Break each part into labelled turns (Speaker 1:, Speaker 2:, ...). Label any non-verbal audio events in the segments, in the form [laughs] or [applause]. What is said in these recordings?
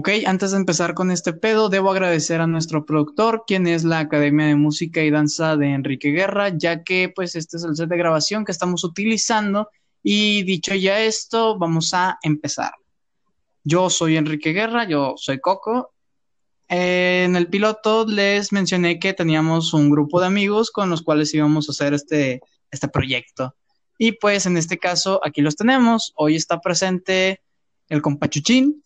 Speaker 1: Ok, antes de empezar con este pedo, debo agradecer a nuestro productor, quien es la Academia de Música y Danza de Enrique Guerra, ya que pues este es el set de grabación que estamos utilizando. Y dicho ya esto, vamos a empezar. Yo soy Enrique Guerra, yo soy Coco. en el piloto les mencioné que teníamos un grupo de amigos con los cuales íbamos a hacer este, este proyecto. Y pues en este caso, aquí los tenemos. Hoy está presente el compachuchín,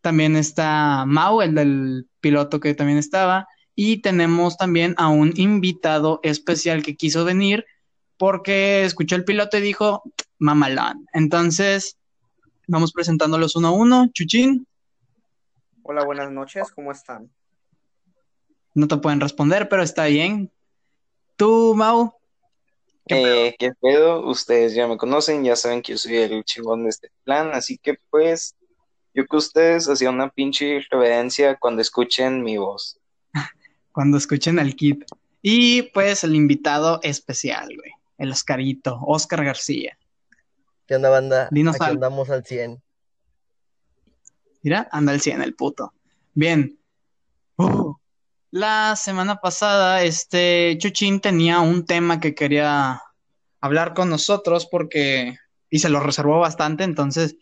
Speaker 1: también está Mau, el del piloto que también estaba, y tenemos también a un invitado especial que quiso venir porque escuchó el piloto y dijo, mamalán. Entonces, vamos presentándolos uno a uno. Chuchín.
Speaker 2: Hola, buenas noches, ¿cómo están?
Speaker 1: No te pueden responder, pero está bien. ¿Tú, Mau?
Speaker 3: ¿Qué, eh, ¿Qué pedo? Ustedes ya me conocen, ya saben que yo soy el chingón de este plan, así que pues yo que ustedes hacían una pinche reverencia cuando escuchen mi voz.
Speaker 1: cuando escuchen al kit. Y pues el invitado especial, güey. El Oscarito, Oscar García.
Speaker 4: ¿Qué onda, banda? Dinos Aquí andamos al 100.
Speaker 1: Mira, anda al 100 el puto. Bien. Uh, la semana pasada, este Chuchín tenía un tema que quería hablar con nosotros porque, y se lo reservó bastante, entonces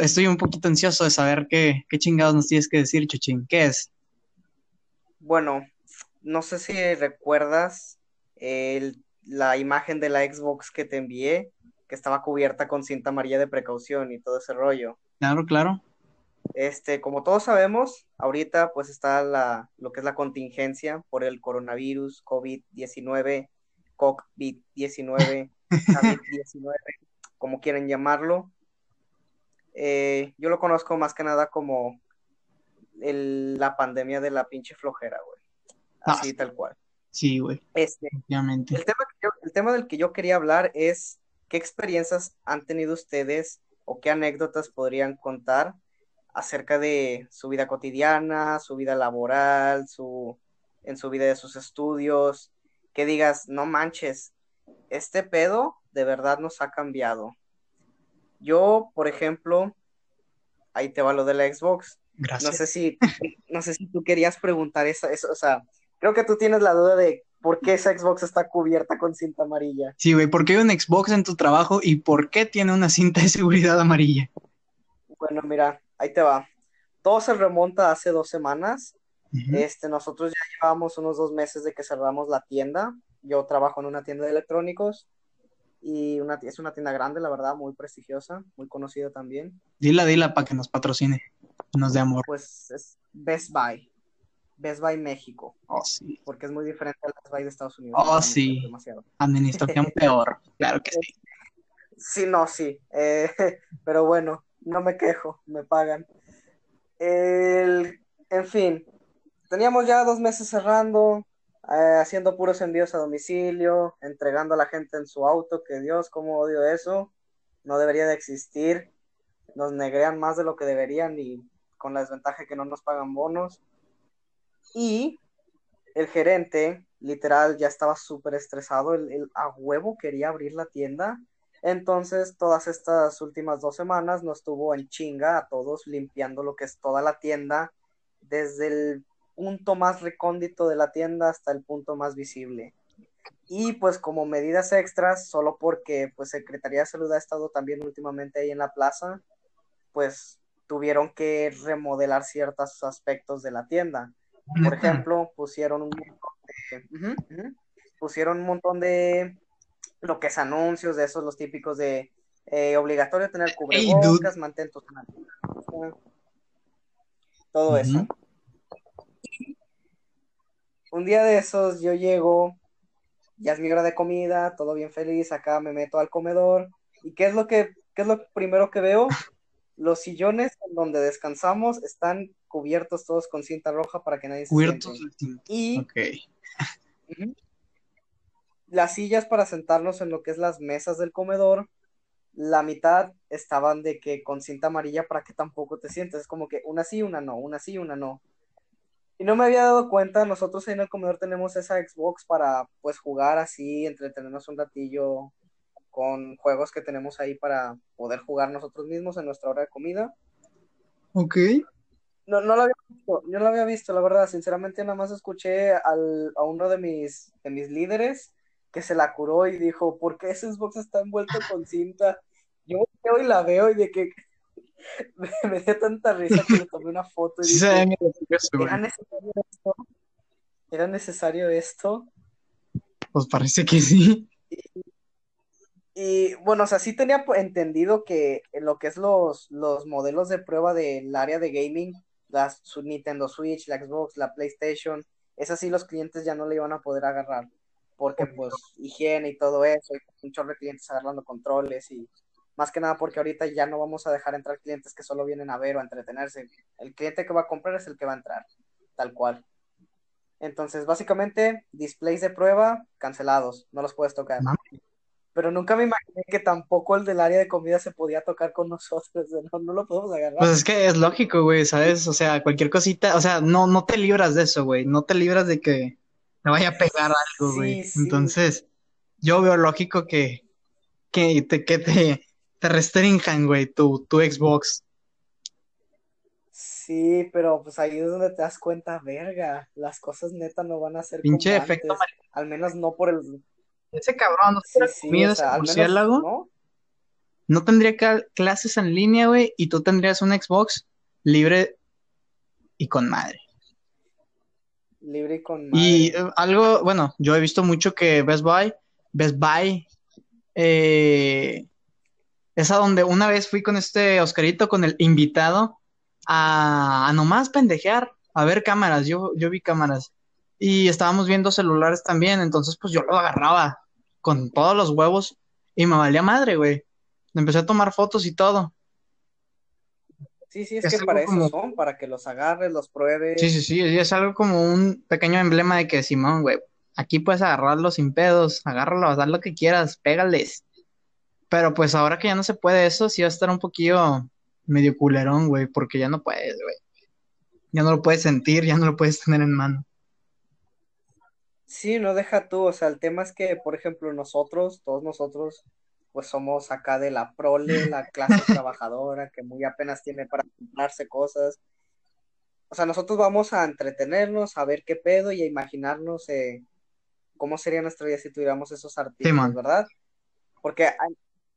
Speaker 1: Estoy un poquito ansioso de saber qué, qué chingados nos tienes que decir, Chuchín. ¿Qué es?
Speaker 2: Bueno, no sé si recuerdas la imagen de la Xbox que te envié, que estaba cubierta con cinta amarilla de precaución y todo ese rollo.
Speaker 1: Claro, claro.
Speaker 2: Este, como todos sabemos, ahorita pues está la, lo que es la contingencia por el coronavirus, COVID-19, COVID-19, COVID-19, como quieren llamarlo. Eh, yo lo conozco más que nada como la pandemia de la pinche flojera, güey. Ah, Así tal cual.
Speaker 1: Sí, güey.
Speaker 2: Este, Obviamente. El tema, el tema del que yo quería hablar es qué experiencias han tenido ustedes o qué anécdotas podrían contar acerca de su vida cotidiana, su vida laboral, su, en su vida de sus estudios, que digas, no manches, este pedo de verdad nos ha cambiado. Yo, por ejemplo, ahí te va lo de la Xbox. Gracias. No sé si, no sé si tú querías preguntar eso, eso, o sea, creo que tú tienes la duda de por qué esa Xbox está cubierta con cinta amarilla.
Speaker 1: Sí, güey, ¿por qué hay un Xbox en tu trabajo y por qué tiene una cinta de seguridad amarilla?
Speaker 2: Bueno, mira, ahí te va. Todo se remonta hace dos semanas. Este, nosotros ya llevamos unos dos meses de que cerramos la tienda. Yo trabajo en una tienda de electrónicos y una, es una tienda grande, la verdad, muy prestigiosa, muy conocida también.
Speaker 1: Dila, dila para que nos patrocine, nos dé amor.
Speaker 2: Pues es Best Buy, Best Buy México.
Speaker 1: Oh, sí.
Speaker 2: Porque es muy diferente al Best Buy de Estados Unidos.
Speaker 1: Oh, sí. Administración [laughs] peor, claro que sí.
Speaker 2: Sí, no, sí. Eh, [laughs] pero bueno, no me quejo, me pagan. El, en fin, teníamos ya dos meses cerrando, eh, haciendo puros envíos a domicilio, entregando a la gente en su auto, que Dios, cómo odio eso, no debería de existir, nos negrean más de lo que deberían y con la desventaja que no nos pagan bonos. Y el gerente, literal, ya estaba súper estresado, el, a huevo quería abrir la tienda. Entonces, todas estas últimas dos semanas nos tuvo en chinga a todos limpiando lo que es toda la tienda, desde el punto más recóndito de la tienda hasta el punto más visible. Y pues como medidas extras, solo porque pues Secretaría de Salud ha estado también últimamente ahí en la plaza, pues tuvieron que remodelar ciertos aspectos de la tienda. Por ejemplo, pusieron un montón de, pusieron un montón de lo que es anuncios, de esos los típicos de eh, obligatorio tener cubrebocas, mantén todo eso un día de esos yo llego, ya es mi hora de comida, todo bien feliz, acá me meto al comedor. ¿Y qué es lo que qué es lo primero que veo? Los sillones en donde descansamos están cubiertos todos con cinta roja para que nadie se
Speaker 1: Cubiertos
Speaker 2: Y las sillas para sentarnos en lo que es las mesas del comedor, la mitad estaban de que con cinta amarilla para que tampoco te sientes. Es como que una sí, una no, una sí, una no. Y no me había dado cuenta, nosotros en el comedor tenemos esa Xbox para pues jugar así, entretenernos un ratillo con juegos que tenemos ahí para poder jugar nosotros mismos en nuestra hora de comida.
Speaker 1: Ok.
Speaker 2: No, no lo había visto, yo no lo había visto, la verdad, sinceramente nada más escuché al, a uno de mis, de mis líderes que se la curó y dijo, ¿por qué ese Xbox está envuelto con cinta? Yo veo y la veo y de que [laughs] me, dio tanta risa que le tomé una foto y dije, ¿era necesario esto? ¿Era necesario esto?
Speaker 1: Pues parece que sí.
Speaker 2: Y, bueno, o sea, sí tenía entendido que lo que es los, los modelos de prueba del área de gaming, la Nintendo Switch, la Xbox, la PlayStation, esas sí los clientes ya no le iban a poder agarrar, porque pues higiene y todo eso, y un chorro de clientes agarrando controles y más que nada porque ahorita ya no vamos a dejar entrar clientes que solo vienen a ver o a entretenerse. El cliente que va a comprar es el que va a entrar, tal cual. Entonces, básicamente, displays de prueba cancelados, no los puedes tocar. Pero nunca me imaginé que tampoco el del área de comida se podía tocar con [laughs] nosotros, no, no lo podemos agarrar.
Speaker 1: Pues es que es lógico, güey, ¿sabes? O sea, cualquier cosita, o sea, no, no te libras de eso, güey, no te libras de que te vaya a pegar algo, güey. Entonces, yo veo lógico que, que te, que te, te restrinjan, güey, tu, tu Xbox.
Speaker 2: Sí, pero pues ahí es donde te das cuenta, verga, las cosas neta no van a ser
Speaker 1: Pinche efecto
Speaker 2: al menos no por el...
Speaker 1: Ese cabrón, ¿no sí, ¿no? no tendría clases en línea, güey, y tú tendrías un Xbox libre y con madre.
Speaker 2: Libre y con madre.
Speaker 1: Y eh, algo, bueno, yo he visto mucho que Best Buy, Best Buy, eh, es a donde una vez fui con este Oscarito, con el invitado, a, nomás pendejear, a ver cámaras. Yo, yo vi cámaras. Y estábamos viendo celulares también, entonces pues yo lo agarraba con todos los huevos y me valía madre, güey. Empecé a tomar fotos y todo.
Speaker 2: Sí, sí, es, que para eso son, para que los agarres, los pruebes.
Speaker 1: Sí, sí, sí, es algo como un pequeño emblema de que Simón, güey, aquí puedes agarrarlos sin pedos, agárralo, haz lo que quieras, pégales. Pero pues ahora que ya no se puede eso, sí va a estar un poquillo medio culerón, güey, porque ya no puedes, güey. Ya no lo puedes sentir, ya no lo puedes tener en mano.
Speaker 2: Sí, no deja tú, o sea, el tema es que, por ejemplo, nosotros, todos nosotros, pues somos acá de la prole, la clase [laughs] trabajadora, que muy apenas tiene para comprarse cosas. O sea, nosotros vamos a entretenernos, a ver qué pedo y a imaginarnos eh, cómo sería nuestra vida si tuviéramos esos artículos, ¿verdad? Porque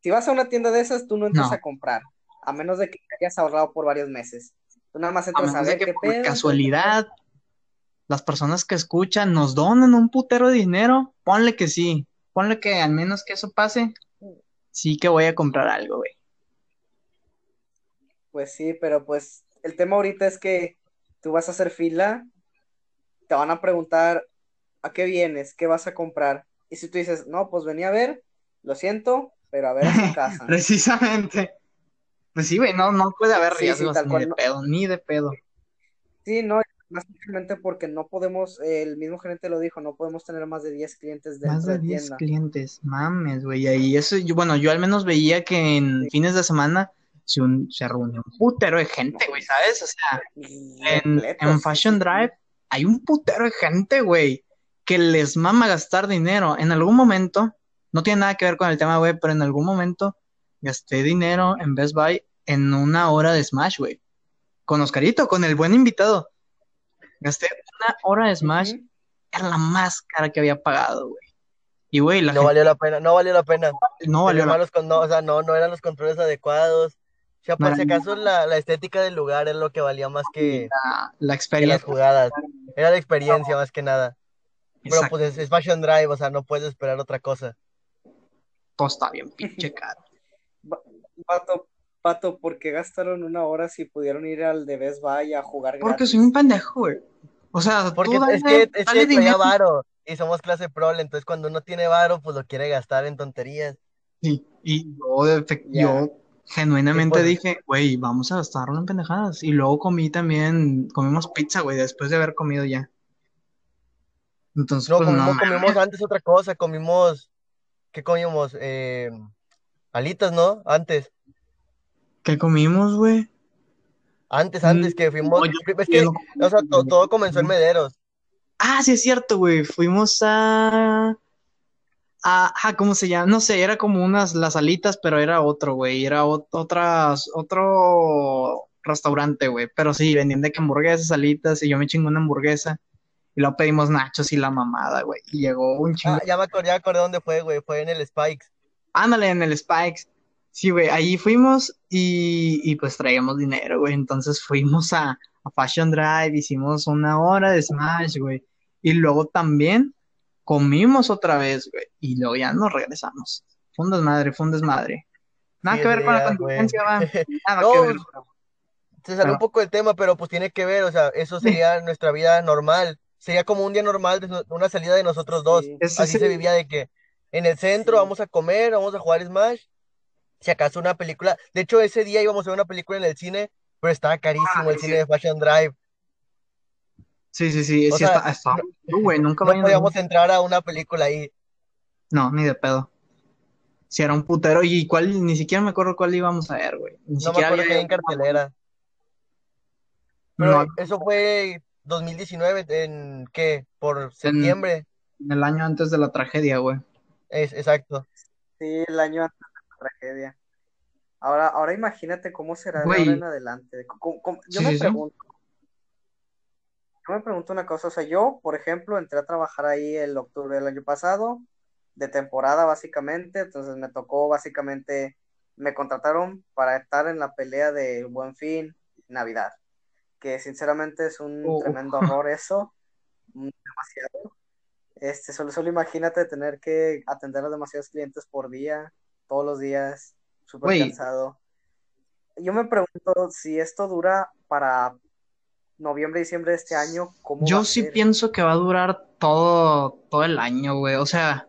Speaker 2: si vas a una tienda de esas, tú no entras a comprar, a menos de que hayas ahorrado por varios meses. Tú nada más entras a, ver qué por
Speaker 1: casualidad, las personas que escuchan nos donan un putero de dinero, ponle que sí, ponle que al menos que eso pase, sí que voy a comprar algo, güey.
Speaker 2: Pues sí, pero pues el tema ahorita es que tú vas a hacer fila, te van a preguntar a qué vienes, qué vas a comprar. Y si tú dices, no, pues venía a ver, lo siento, pero a ver en casa. [laughs]
Speaker 1: Precisamente. Pues sí, güey, no, no puede haber riesgos ni de pedo, ni de pedo.
Speaker 2: Sí, no, básicamente porque no podemos, el mismo gerente lo dijo, no podemos tener más de 10 clientes dentro más de, 10
Speaker 1: clientes, mames, güey, y eso, yo, bueno, yo al menos veía que en fines de semana se, un, se reunió un putero de gente, güey, ¿sabes? O sea, en, en Fashion Drive hay un putero de gente, güey, que les mama gastar dinero. En algún momento, no tiene nada que ver con el tema, güey, pero en algún momento gasté dinero en Best Buy en una hora de Smash, güey. Con Oscarito, con el buen invitado. Gasté una hora de Smash. Era la más cara que había pagado, güey. Y, güey,
Speaker 4: la No valió la pena, no valió la pena.
Speaker 1: No valió la
Speaker 4: pena. no, o sea, no, no eran los controles adecuados. O sea, por si acaso la, la, estética del lugar era lo que valía más que,
Speaker 1: la, experiencia.
Speaker 4: las jugadas. Era la experiencia más que nada. Pero pues es Fashion Drive, o sea, no puedes esperar otra cosa
Speaker 1: todo está bien pinche [laughs] caro.
Speaker 2: Pato, Pato, ¿por qué gastaron una hora si pudieron ir al de Best Buy a jugar
Speaker 1: Porque soy un pendejo, güey. O sea,
Speaker 4: porque es que, es que varo y somos clase pro, entonces cuando uno tiene varo, pues lo quiere gastar en tonterías.
Speaker 1: Sí, y yo, yo genuinamente pues, dije, güey, vamos a gastarlo en pendejadas. Y luego comí también, comimos pizza, güey, después de haber comido ya.
Speaker 4: Entonces, no, pues, no comimos antes otra cosa, comimos ¿qué comimos? Eh, alitas, ¿no? Antes.
Speaker 1: ¿Qué comimos, güey?
Speaker 4: Antes, antes mm, que fuimos. es que, o sea, todo comenzó en Mederos.
Speaker 1: Ah, sí, es cierto, güey. Fuimos a. a ¿cómo se llama? No sé, era como unas las alitas, pero era otro, güey. Era otras, otro restaurante, güey. Pero sí, vendían de que hamburguesas, salitas, y yo me chingo una hamburguesa. Y luego pedimos nachos y la mamada, güey. Y llegó un chingo.
Speaker 4: Ah, ya me acordé, ya acordé dónde fue, güey. Fue en el Spikes.
Speaker 1: Ándale, en el Spikes. Sí, güey, ahí fuimos y, y pues traíamos dinero, güey. Entonces fuimos a, a Fashion Drive, hicimos una hora de Smash, güey. Y luego también comimos otra vez, güey. Y luego ya nos regresamos. Fue un desmadre, fue un desmadre. Nada que ver con la contingencia, va. [laughs] Nada que ver.
Speaker 4: Se salió un poco del tema, pero pues tiene que ver, o sea, eso sería nuestra vida normal. Sería como un día normal, de una salida de nosotros dos. Así se vivía de que en el centro vamos a comer, vamos a jugar Smash si acaso una película. De hecho, ese día íbamos a ver una película en el cine, pero estaba carísimo el cine de Fashion Drive.
Speaker 1: Sí, sí, sí, sí está, está.
Speaker 4: No, nunca no podíamos entrar a una película ahí.
Speaker 1: No, ni de pedo. Si era un putero, y cuál, ni siquiera me acuerdo cuál íbamos a ver, güey.
Speaker 4: no me acuerdo que en cartelera. Pero eso fue 2019, ¿en qué? ¿Por septiembre?
Speaker 1: En, el año antes de la tragedia, güey.
Speaker 4: Es, exacto.
Speaker 2: Sí, el año antes tragedia. Ahora, ahora imagínate cómo será de ahora en adelante. yo me pregunto. Yo me pregunto una cosa, o sea, yo, por ejemplo, entré a trabajar ahí el octubre del año pasado, de temporada básicamente, entonces me tocó básicamente, me contrataron para estar en la pelea de Buen Fin, Navidad, que sinceramente es un uh. tremendo [laughs] horror eso, demasiado. Este, solo, solo imagínate tener que atender a demasiados clientes por día, todos los días, súper cansado. Yo me pregunto si esto dura para noviembre, diciembre de este año. ¿cómo
Speaker 1: Yo sí pienso que va a durar todo, todo el año, güey. O sea,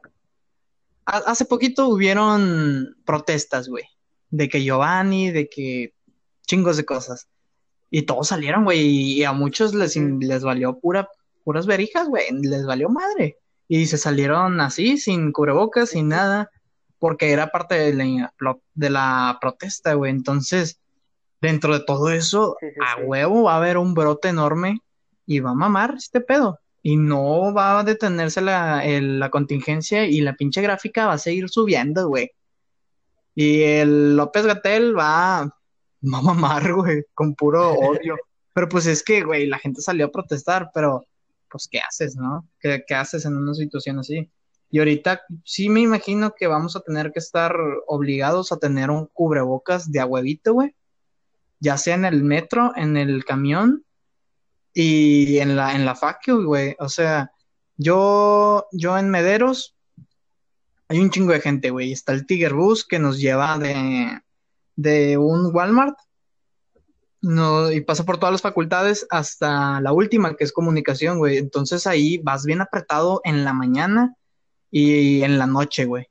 Speaker 1: hace poquito hubieron protestas, güey. De que Giovanni, de que chingos de cosas. Y todos salieron, güey. Y a muchos les, les valió pura, puras verijas, güey. Les valió madre. Y se salieron así, sin cubrebocas, sin nada porque era parte de la, de la protesta, güey. Entonces, dentro de todo eso, a huevo va a haber un brote enorme y va a mamar este pedo. Y no va a detenerse la, la contingencia y la pinche gráfica va a seguir subiendo, güey. Y el López Gatel va, a mamar, güey, con puro [laughs] odio. Pero pues es que, güey, la gente salió a protestar, pero pues, ¿qué haces, no? ¿Qué, qué haces en una situación así? Y ahorita sí me imagino que vamos a tener que estar obligados a tener un cubrebocas de ahuevito, güey. Ya sea en el metro, en el camión y en la, en la güey. O sea, yo, yo en Mederos hay un chingo de gente, güey. Está el Tiger Bus que nos lleva de, de un Walmart no, y pasa por todas las facultades hasta la última, que es comunicación, güey. Entonces ahí vas bien apretado en la mañana y en la noche, güey.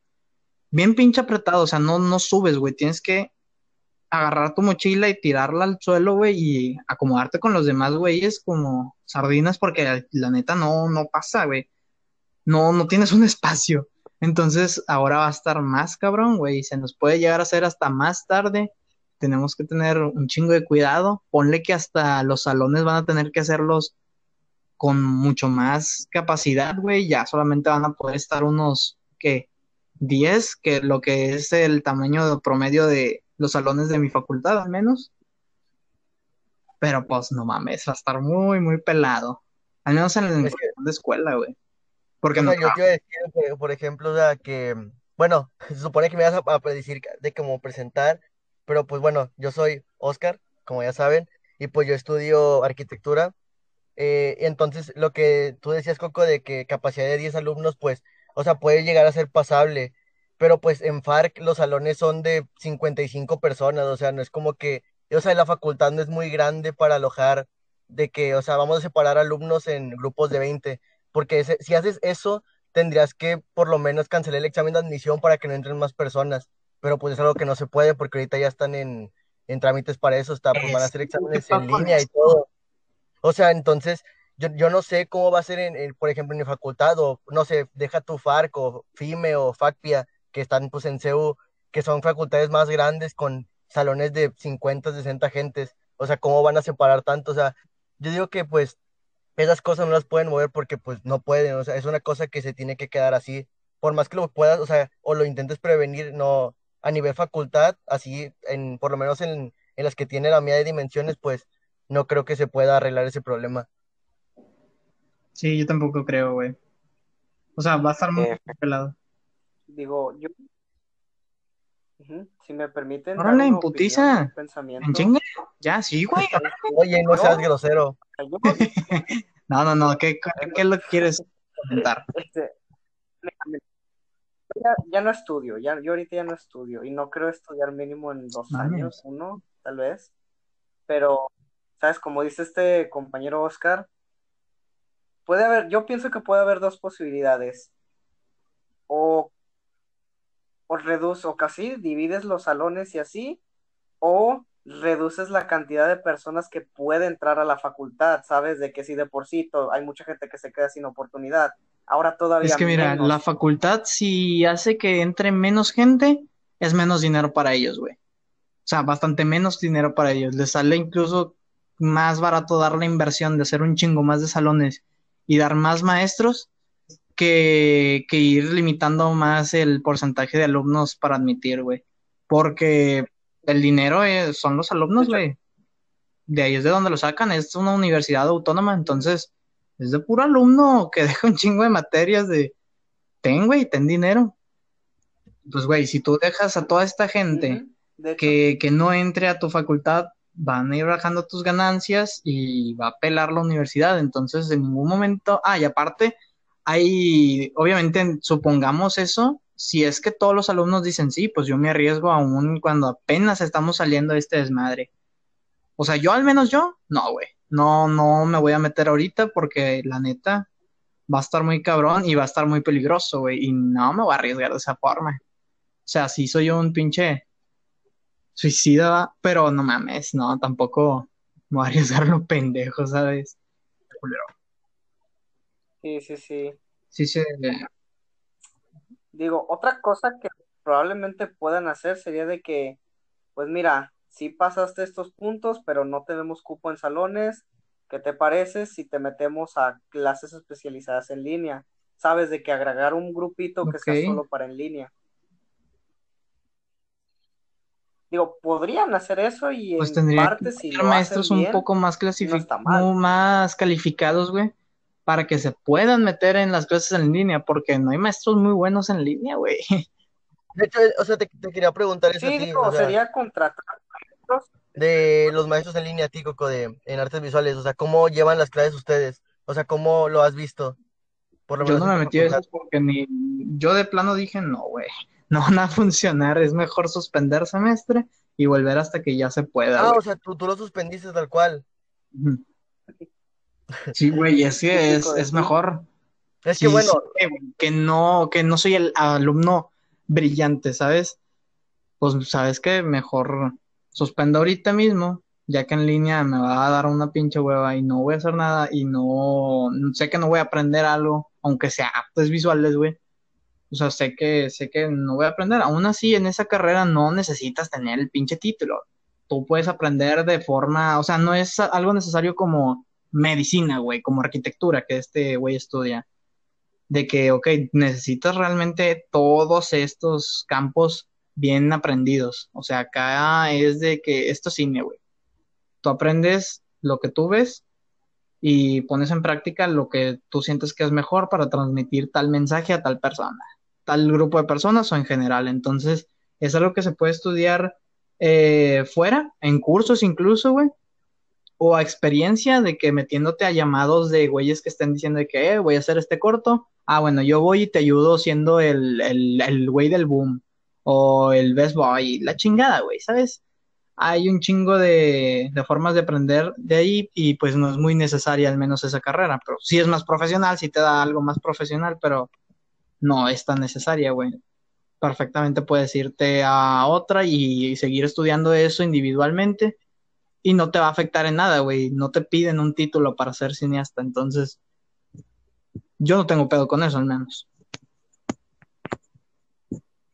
Speaker 1: Bien pinche apretado, o sea, no, no subes, güey. Tienes que agarrar tu mochila y tirarla al suelo, güey, y acomodarte con los demás güeyes como sardinas, porque la neta no, no pasa, güey. No, no tienes un espacio. Entonces, ahora va a estar más cabrón, güey, y se nos puede llegar a hacer hasta más tarde. Tenemos que tener un chingo de cuidado. Ponle que hasta los salones van a tener que hacerlos con mucho más capacidad, güey, ya solamente van a poder estar unos, ¿qué? 10, que lo que es el tamaño promedio de los salones de mi facultad, al menos. Pero pues no mames, va a estar muy, muy pelado. Al menos en la de escuela, güey. Porque no.
Speaker 4: yo te iba a decir, por ejemplo, o sea, que, bueno, [laughs] se supone que me vas a, a decir de cómo presentar, pero pues bueno, yo soy Oscar, como ya saben, y pues yo estudio arquitectura eh, entonces, lo que tú decías, Coco, de que capacidad de 10 alumnos, pues, o sea, puede llegar a ser pasable, pero pues en FARC los salones son de 55 personas, o sea, no es como que, o sea, la facultad no es muy grande para alojar de que, o sea, vamos a separar alumnos en grupos de 20, porque si haces eso, tendrías que por lo menos cancelar el examen de admisión para que no entren más personas, pero pues es algo que no se puede porque ahorita ya están en, en trámites para eso, está, pues van a hacer exámenes en línea y todo. O sea, entonces, yo, yo no sé cómo va a ser, en, por ejemplo, en mi facultad, o no sé, deja tu FARC o FIME o FACPIA, que están pues en CEU, que son facultades más grandes con salones de 50, 60 gentes. O sea, ¿cómo van a separar tanto? O sea, yo digo que pues esas cosas no las pueden mover porque pues no pueden. O sea, es una cosa que se tiene que quedar así. Por más que lo puedas, o sea, o lo intentes prevenir, no, a nivel facultad, así, en, por lo menos en, en las que tiene la medida de dimensiones, pues no creo que se pueda arreglar ese problema.
Speaker 1: Sí, yo tampoco creo, güey. O sea, va a estar muy
Speaker 3: Eh.
Speaker 1: pelado.
Speaker 2: Digo, yo. Si me permiten. Dar una
Speaker 1: imputiza.
Speaker 2: pensamiento.
Speaker 1: En chinga. Ya, sí, [laughs] güey.
Speaker 4: Oye, no
Speaker 2: No.
Speaker 4: seas grosero. [laughs]
Speaker 1: No, no, no. ¿Qué, qué, lo que quieres comentar? [laughs]
Speaker 2: este, ya, ya no estudio, ya, yo ahorita ya no estudio y no creo estudiar mínimo en dos años, uno, tal vez. Pero, ¿sabes? Como dice este compañero Oscar, puede haber, yo pienso que puede haber dos posibilidades. O, o reduces, o casi divides los salones y así, o reduces la cantidad de personas que puede entrar a la facultad, ¿sabes? De que si de por sí hay mucha gente que se queda sin oportunidad. Ahora todavía
Speaker 1: Es que mira,
Speaker 2: menos.
Speaker 1: la facultad si hace que entre menos gente, es menos dinero para ellos, güey. O sea, bastante menos dinero para ellos. Les sale incluso más barato dar la inversión de hacer un chingo más de salones y dar más maestros que, que ir limitando más el porcentaje de alumnos para admitir, güey. Porque el dinero es- son los alumnos, güey. De ahí es de donde lo sacan, es una universidad autónoma, entonces es de puro alumno que [laughs] deja un chingo de materias de ten, güey, ten dinero. Pues, güey, si tú dejas a toda esta gente que, que no entre a tu facultad, van a ir bajando tus ganancias y va a pelar la universidad. Entonces, en ningún momento, ah, y aparte, hay, obviamente, supongamos eso, si es que todos los alumnos dicen sí, pues yo me arriesgo aún cuando apenas estamos saliendo de este desmadre. O sea, yo al menos yo, no, güey, no, no me voy a meter ahorita porque la neta va a estar muy cabrón y va a estar muy peligroso, güey, y no me voy a arriesgar de esa forma. O sea, sí soy un pinche suicida, pero no mames, no, tampoco me voy a arriesgar lo pendejo, ¿sabes? Culero.
Speaker 2: Sí, sí, sí.
Speaker 1: Sí, sí,
Speaker 2: Digo, otra cosa que probablemente puedan hacer sería de que, pues mira, sí pasaste estos puntos, pero no tenemos cupo en salones. ¿Qué te parece si te metemos a clases especializadas en línea? Sabes de que agregar un grupito que sea solo para en línea. Digo, podrían hacer eso y
Speaker 1: pues
Speaker 2: en
Speaker 1: tendría
Speaker 2: parte
Speaker 1: que
Speaker 2: si
Speaker 1: ser
Speaker 2: lo
Speaker 1: maestros un poco más clasificados, más calificados, güey, para que se puedan meter en las clases en línea, porque no hay maestros muy buenos en línea, güey.
Speaker 4: De hecho, o sea, te, te quería preguntar eso a
Speaker 2: Sí,
Speaker 4: ti,
Speaker 2: digo,
Speaker 4: o sea,
Speaker 2: sería contratar maestros.
Speaker 4: de los maestros en línea, a ti, Coco, de, en artes visuales, o sea, ¿cómo llevan las clases ustedes? O sea, ¿cómo lo has visto? Por lo
Speaker 1: Yo
Speaker 4: menos
Speaker 1: no me metí a esas porque ni yo de plano dije, no, güey, no van a funcionar, es mejor suspender semestre y volver hasta que ya se pueda,
Speaker 4: Ah, o sea, tú, tú lo suspendiste tal cual.
Speaker 1: Ujú. Sí, güey, es que es, es mejor.
Speaker 4: Es
Speaker 1: Sí,
Speaker 4: que bueno,
Speaker 1: que no, que no soy el alumno brillante, ¿sabes? Pues sabes que mejor suspendo ahorita mismo, ya que en línea me va a dar una pinche hueva y no voy a hacer nada y no sé que no voy a aprender algo, aunque sea artes visuales, güey. O sea, sé que, sé que no voy a aprender. Aún así, en esa carrera no necesitas tener el pinche título. Tú puedes aprender de forma, o sea, no es algo necesario como medicina, güey, como arquitectura que este güey estudia. De que, ok, necesitas realmente todos estos campos bien aprendidos. O sea, acá es de que esto es cine, güey. Tú aprendes lo que tú ves y pones en práctica lo que tú sientes que es mejor para transmitir tal mensaje a tal persona, tal grupo de personas o en general. Entonces, es algo que se puede estudiar eh, fuera, en cursos incluso, güey, o a experiencia de que metiéndote a llamados de güeyes que estén diciendo que eh, voy a hacer este corto. Ah, bueno, yo voy y te ayudo siendo el, el, el güey del boom o el best boy, la chingada, güey, ¿sabes? hay un chingo de, de, formas de aprender de ahí y pues no es muy necesaria al menos esa carrera, pero sí es más profesional, sí te da algo más profesional, pero no es tan necesaria, güey. Perfectamente puedes irte a otra y seguir estudiando eso individualmente y no te va a afectar en nada, güey. No te piden un título para ser cineasta, entonces yo no tengo pedo con eso al menos.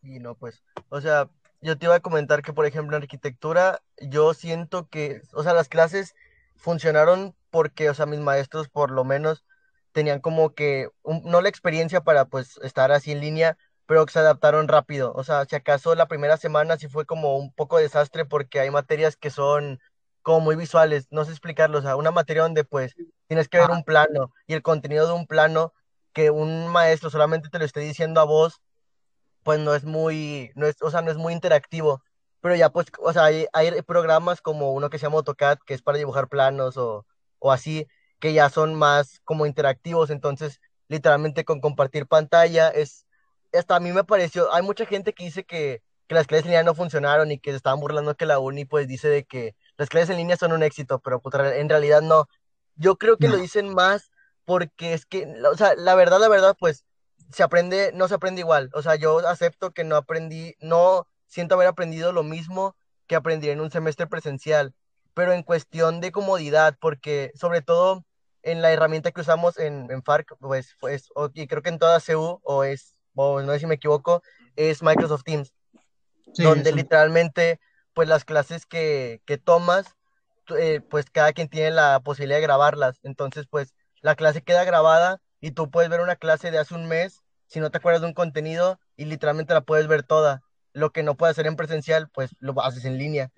Speaker 4: Y no, pues, o sea, yo te iba a comentar que, por ejemplo, en arquitectura, yo siento que, o sea, las clases funcionaron porque, o sea, mis maestros por lo menos tenían como que, no la experiencia para, pues, estar así en línea, pero que se adaptaron rápido. O sea, si acaso la primera semana sí fue como un poco desastre porque hay materias que son como muy visuales, no sé explicarlo, o sea, una materia donde pues tienes que ver un plano y el contenido de un plano que un maestro solamente te lo esté diciendo a vos, pues no es muy, no es, o sea, no es muy interactivo. Pero ya pues, o sea, hay, hay programas como uno que se llama AutoCAD, que es para dibujar planos o, o así, que ya son más como interactivos, entonces literalmente con compartir pantalla es, hasta a mí me pareció, hay mucha gente que dice que, que las clases en línea no funcionaron y que se estaban burlando que la uni pues dice de que las clases en línea son un éxito, pero pues, en realidad no. Yo creo que lo dicen más porque es que, o sea, la verdad, la verdad, pues se aprende, no se aprende igual. O sea, yo acepto que no aprendí, no siento haber aprendido lo mismo que aprendí en un semestre presencial, pero en cuestión de comodidad, porque sobre todo en la herramienta que usamos en, en FARC, pues, pues y creo que en toda CU, o es, o no sé si me equivoco, es Microsoft Teams, donde literalmente, pues las clases que, que tomas, eh, pues cada quien tiene la posibilidad de grabarlas, entonces pues la clase queda grabada y tú puedes ver una clase de hace un mes, si no te acuerdas de un contenido, y literalmente la puedes ver toda. Lo que no puedes hacer en presencial, pues lo haces en línea.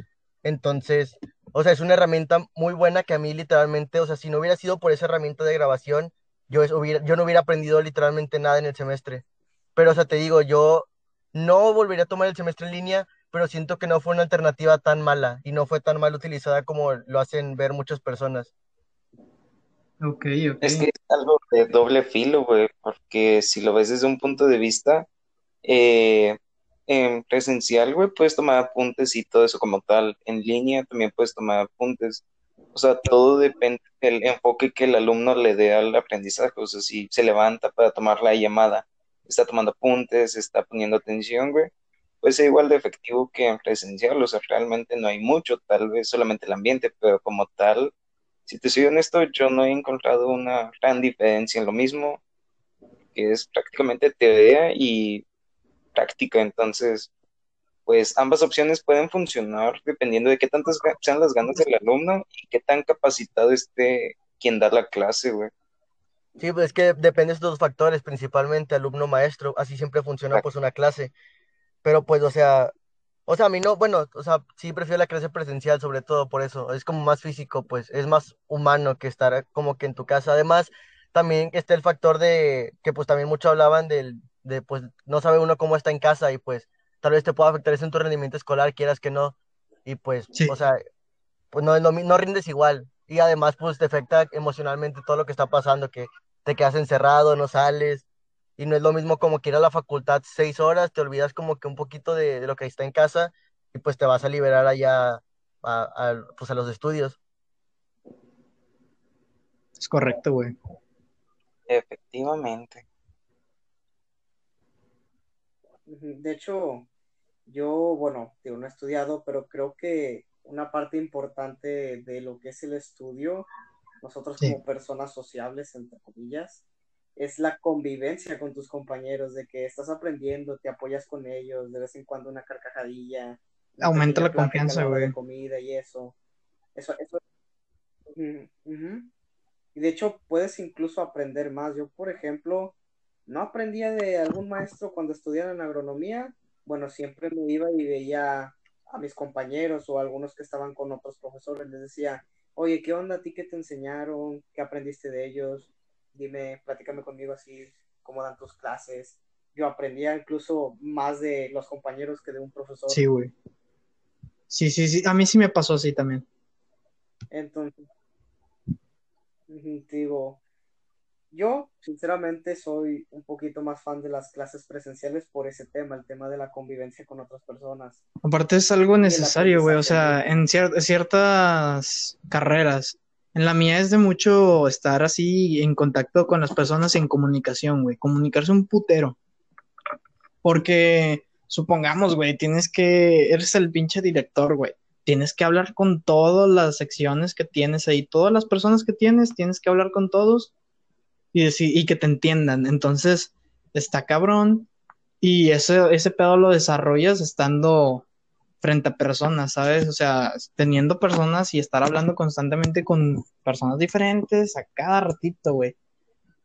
Speaker 4: Entonces, o sea, es una herramienta muy buena que a mí literalmente, o sea, si no hubiera sido por esa herramienta de grabación, yo, hubiera, yo no hubiera aprendido literalmente nada en el semestre. Pero, o sea, te digo, yo no volvería a tomar el semestre en línea, pero siento que no fue una alternativa tan mala y no fue tan mal utilizada como lo hacen ver muchas personas.
Speaker 1: Ok, ok.
Speaker 3: Es que es algo de doble filo, güey, porque si lo ves desde un punto de vista eh, en presencial, güey, puedes tomar apuntes y todo eso como tal. En línea también puedes tomar apuntes. O sea, todo depende del enfoque que el alumno le dé al aprendizaje. O sea, si se levanta para tomar la llamada, está tomando apuntes, está poniendo atención, güey, pues es igual de efectivo que en presencial. O sea, realmente no hay mucho, tal vez solamente el ambiente, pero como tal, si te soy honesto, yo no he encontrado una gran diferencia en lo mismo, que es prácticamente teoría y práctica. Entonces, pues ambas opciones pueden funcionar dependiendo de qué tantas sean las ganas del alumno y qué tan capacitado esté quien da la clase, güey.
Speaker 4: Sí, pues es que depende de dos factores, principalmente alumno-maestro, así siempre funciona pues una clase. Pero pues, o sea, o sea, a mí no, bueno, o sea, sí prefiero la clase presencial sobre todo por eso, es como más físico, pues es más humano que estar como que en tu casa. Además, también está el factor de que pues también mucho hablaban del, de pues no sabe uno cómo está en casa y pues tal vez te pueda afectar eso en tu rendimiento escolar, quieras que no. Y pues, o sea, pues no, no, no rindes igual. Y además pues te afecta emocionalmente todo lo que está pasando, que te quedas encerrado, no sales, y no es lo mismo como que ir a la facultad seis horas, te olvidas como que un poquito de, lo que está en casa y pues te vas a liberar allá a, pues a los estudios.
Speaker 1: Es correcto, güey.
Speaker 3: Efectivamente.
Speaker 2: De hecho, yo, bueno, digo, no he estudiado, pero creo que una parte importante de lo que es el estudio, nosotros como personas sociables, entre comillas, es la convivencia con tus compañeros, de que estás aprendiendo, te apoyas con ellos, de vez en cuando una carcajadilla.
Speaker 1: Aumenta la confianza, güey.
Speaker 2: comida y eso. Eso, eso. Y de hecho, puedes incluso aprender más. Yo, por ejemplo, no aprendía de algún maestro cuando estudiaba en agronomía. Bueno, siempre me iba y veía a mis compañeros o algunos que estaban con otros profesores. Les decía, oye, ¿qué onda a ti que te enseñaron? ¿Qué aprendiste de ellos? Dime, platícame conmigo así, cómo dan tus clases. Yo aprendía incluso más de los compañeros que de un profesor.
Speaker 1: Sí, güey. Sí, sí, sí, a mí sí me pasó así también.
Speaker 2: Entonces, digo, yo sinceramente soy un poquito más fan de las clases presenciales por ese tema, el tema de la convivencia con otras personas.
Speaker 1: Aparte es algo necesario, güey, o sea, en ciertas carreras en la mía es de mucho estar así en contacto con las personas en comunicación, güey. Comunicarse un putero. Porque, supongamos, güey, tienes que, eres el pinche director, güey. Tienes que hablar con todas las secciones que tienes ahí, todas las personas que tienes, tienes que hablar con todos y, decir, y que te entiendan. Entonces, está cabrón. Y ese, ese pedo lo desarrollas estando frente a personas, ¿sabes? O sea, teniendo personas y estar hablando constantemente con personas diferentes a cada ratito, güey.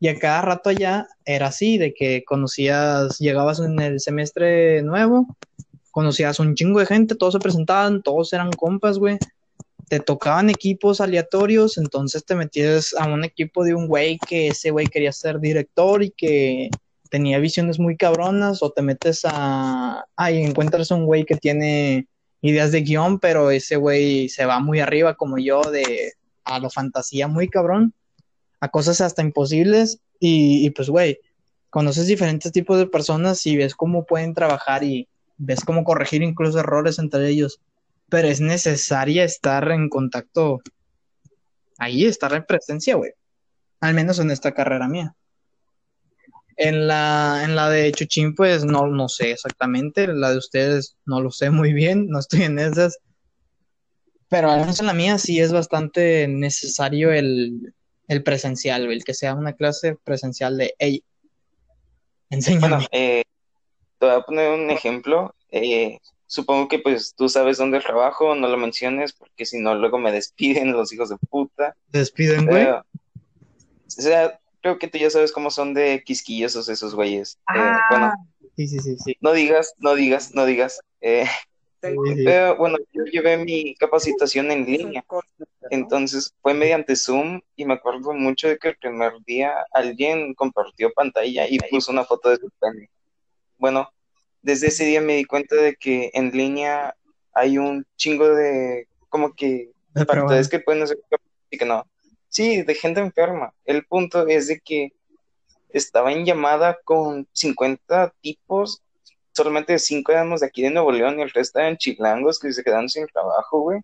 Speaker 1: Y a cada rato allá era así, de que conocías, llegabas en el semestre nuevo, conocías un chingo de gente, todos se presentaban, todos eran compas, güey. Te tocaban equipos aleatorios, entonces te metías a un equipo de un güey que ese güey quería ser director y que tenía visiones muy cabronas, o te metes a. Ah, y encuentras un güey que tiene ideas de guion, pero ese güey se va muy arriba, como yo, de a lo fantasía muy cabrón, a cosas hasta imposibles, y, y pues, güey, conoces diferentes tipos de personas y ves cómo pueden trabajar y ves cómo corregir incluso errores entre ellos, pero es necesaria estar en contacto ahí, estar en presencia, güey, al menos en esta carrera mía. En la, en la de Chuchín, pues no, no sé exactamente. La de ustedes no lo sé muy bien, no estoy en esas. Pero al menos en la mía sí es bastante necesario el, el presencial, el que sea una clase presencial de, hey, enséñame.
Speaker 3: Bueno, eh, te voy a poner un ejemplo. Eh, supongo que pues tú sabes dónde trabajo, no lo menciones porque si no luego me despiden los hijos de puta.
Speaker 1: ¿Despiden, güey?
Speaker 3: O sea, creo que tú ya sabes cómo son de quisquillosos esos güeyes. Eh,
Speaker 1: Ah.
Speaker 3: bueno,
Speaker 1: Sí, sí, sí, sí.
Speaker 3: no digas, no digas, no digas. Eh,
Speaker 2: Tengo
Speaker 1: Sí, sí.
Speaker 3: pero bueno, yo llevé mi capacitación en línea. Entonces fue mediante Zoom y me acuerdo mucho de que el primer día alguien compartió pantalla y puso una foto de su pene. Bueno, desde ese día me di cuenta de que en línea hay un chingo de como que
Speaker 1: De
Speaker 3: factores que pueden hacer y que no. Sí, de gente enferma. El punto es de que estaba en llamada con 50 tipos, solamente 5 éramos de aquí de Nuevo León y el resto eran chilangos que se quedaron sin trabajo, güey.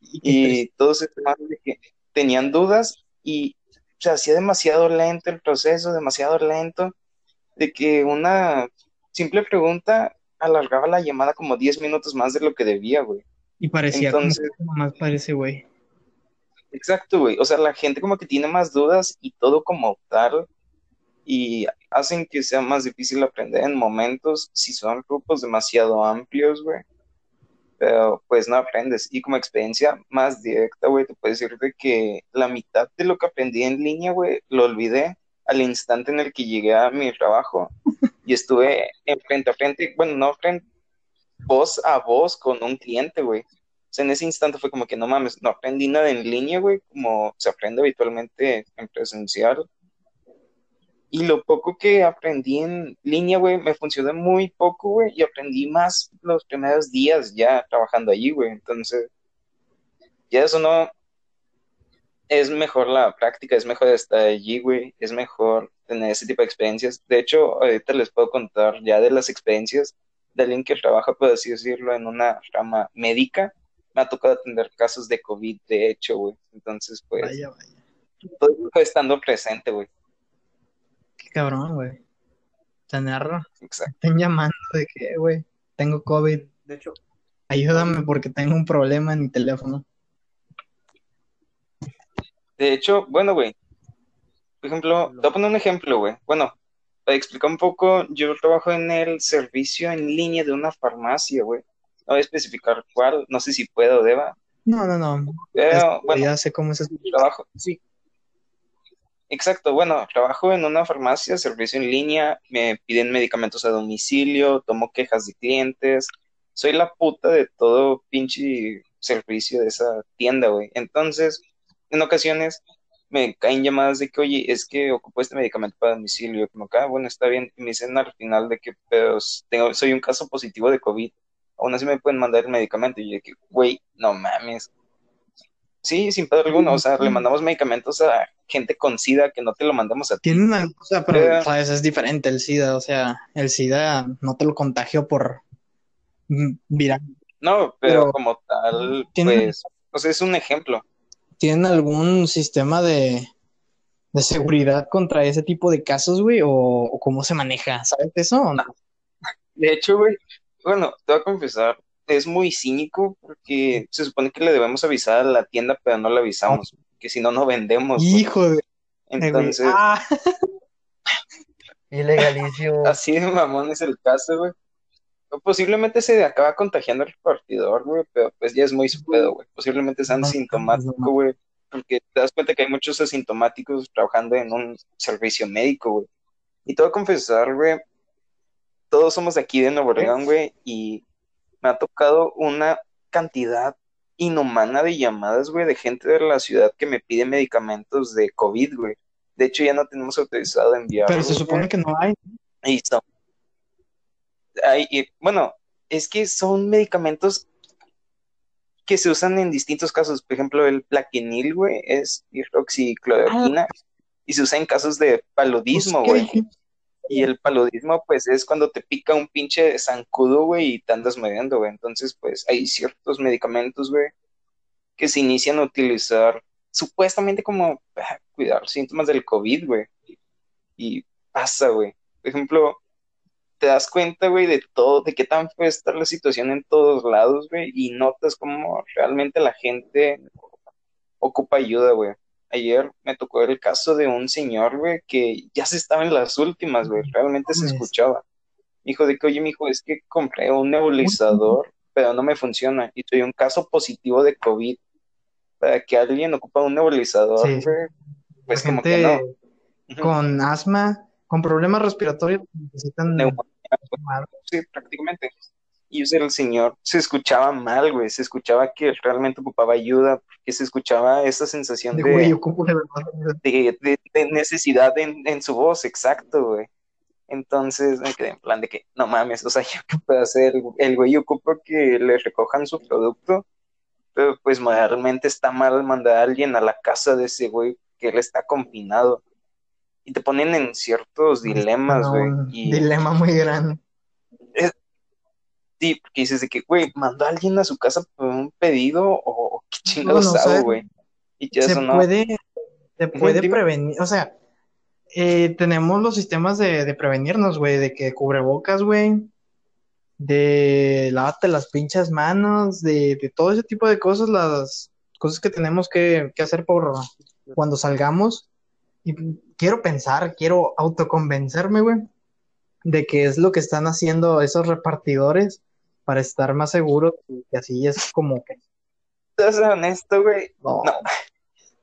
Speaker 3: [laughs] Y todos estaban de que tenían dudas y se hacía demasiado lento el proceso, demasiado lento, de que una simple pregunta alargaba la llamada como 10 minutos más de lo que debía, güey.
Speaker 1: Y parecía
Speaker 3: Entonces-
Speaker 1: como más parece, güey.
Speaker 3: Exacto, güey. O sea, la gente como que tiene más dudas y todo como tal y hacen que sea más difícil aprender en momentos si son grupos demasiado amplios, güey. Pero pues no aprendes. Y como experiencia más directa, güey, te puedo decir de que la mitad de lo que aprendí en línea, güey, lo olvidé al instante en el que llegué a mi trabajo y estuve en frente a frente, bueno, no frente, voz a voz con un cliente, güey. O sea, en ese instante fue como que no mames, no aprendí nada en línea, güey, como se aprende habitualmente en presencial. Y lo poco que aprendí en línea, güey, me funcionó muy poco, güey, y aprendí más los primeros días ya trabajando allí, güey. Entonces, ya eso no es mejor la práctica, es mejor estar allí, güey, es mejor tener ese tipo de experiencias. De hecho, ahorita les puedo contar ya de las experiencias de alguien que trabaja, por así decirlo, en una rama médica. Me ha tocado atender casos de COVID, de hecho, güey. Entonces, pues,
Speaker 1: Vaya, vaya.
Speaker 3: todo estando presente, güey.
Speaker 1: Qué cabrón, güey. Tener,
Speaker 3: Exacto.
Speaker 1: estén llamando de que, güey, tengo COVID,
Speaker 2: De hecho,
Speaker 1: ayúdame porque tengo un problema en mi teléfono.
Speaker 3: De hecho, bueno, güey. Por ejemplo, te voy a poner un ejemplo, güey. Bueno, para explicar un poco, yo trabajo en el servicio en línea de una farmacia, güey. No voy a especificar cuál, no sé si puedo o deba.
Speaker 1: No, no, no.
Speaker 3: Pero, bueno,
Speaker 1: ya sé cómo es
Speaker 3: trabajo, sí. Exacto, bueno, trabajo en una farmacia, servicio en línea, me piden medicamentos a domicilio, tomo quejas de clientes, soy la puta de todo pinche servicio de esa tienda, güey. Entonces, en ocasiones me caen llamadas de que, oye, es que ocupo este medicamento para domicilio, como que, ah, bueno, está bien, y me dicen al final de que, pero tengo, soy un caso positivo de COVID, aún así me pueden mandar el medicamento, y yo que, güey, no mames. Sí, sin pedo alguno, o sea, le mandamos medicamentos a gente con SIDA que no te lo mandamos a ti.
Speaker 1: Tiene una cosa, pero. ¿sabes? Es diferente el SIDA. O sea, el SIDA no te lo contagio por mm, viral.
Speaker 3: No, pero,
Speaker 1: Pero-
Speaker 3: como tal, pues, o sea, es un ejemplo.
Speaker 1: ¿Tienen algún sistema de, de seguridad contra ese tipo de casos, güey? ¿O, o cómo se maneja? ¿Sabes eso o no?
Speaker 3: De hecho, güey, bueno, te voy a confesar, es muy cínico porque se supone que le debemos avisar a la tienda, pero no le avisamos, que si no, no vendemos. güey.
Speaker 1: Hijo de.
Speaker 3: Entonces,
Speaker 1: Ah, [laughs]
Speaker 4: Ilegalicio.
Speaker 3: así de mamón es el caso, güey. O Posiblemente se acaba contagiando el repartidor, güey, pero pues ya es muy su pedo, güey. Posiblemente sea
Speaker 1: No,
Speaker 3: asintomático,
Speaker 1: no.
Speaker 3: güey. porque te das cuenta que hay muchos asintomáticos trabajando en un servicio médico, güey. Y te voy a confesar, güey, todos somos de aquí de Nuevo León, güey, y me ha tocado una cantidad inhumana de llamadas, güey, de gente de la ciudad que me pide medicamentos de COVID, güey. De hecho, ya no tenemos autorizado enviar.
Speaker 1: Pero se supone que no hay.
Speaker 3: Y son... hay, y, bueno, es que son medicamentos que se usan en distintos casos. Por ejemplo, el plaquenil, güey, es hidroxicloroquina ah. y se usa en casos de paludismo, pues, güey. Y el paludismo, pues, es cuando te pica un pinche zancudo, güey, y te andas muriendo, güey. Entonces, pues, hay ciertos medicamentos, güey, que se inician a utilizar supuestamente como ah, cuidar síntomas del COVID, güey. Y pasa, güey. Por ejemplo, te das cuenta, güey, de todo, de qué tan fue estar la situación en todos lados, güey, y notas cómo realmente la gente ocupa ayuda, güey. Ayer me tocó el caso de un señor, güey, que ya se estaba en las últimas, güey, realmente se escuchaba. Hijo de que, oye, mi hijo, es que compré un nebulizador, pero no me funciona, y soy un caso positivo de COVID. Para que alguien ocupa un nebulizador, güey, pues como que no.
Speaker 1: Con asma, con problemas respiratorios necesitan
Speaker 3: Sí, prácticamente. Y el señor se escuchaba mal, güey, se escuchaba que realmente ocupaba ayuda, que se escuchaba esa sensación de, de, necesidad en, su voz, exacto, güey. Entonces me quedé en plan de que, no mames, o sea, [laughs] ¿yo qué puedo hacer? El güey ocupa que le recojan su producto, pero pues realmente está mal mandar a alguien a la casa de ese güey que él está confinado y te ponen en ciertos dilemas, güey.
Speaker 1: Dilema muy grande.
Speaker 3: Sí, porque dices de que, güey, mandó a alguien a su casa por un pedido o qué chingados hago, güey.
Speaker 1: Y se puede, se puede prevenir, o sea, eh, tenemos los sistemas de, de prevenirnos, güey, de que cubrebocas, güey, de lávate las pinches manos, de, de, todo ese tipo de cosas, las cosas que tenemos que, que hacer por cuando salgamos. Y quiero pensar, quiero autoconvencerme, güey, de que es lo que están haciendo esos repartidores para estar más seguros y así es como que.
Speaker 3: ¿Estás honesto, güey? No.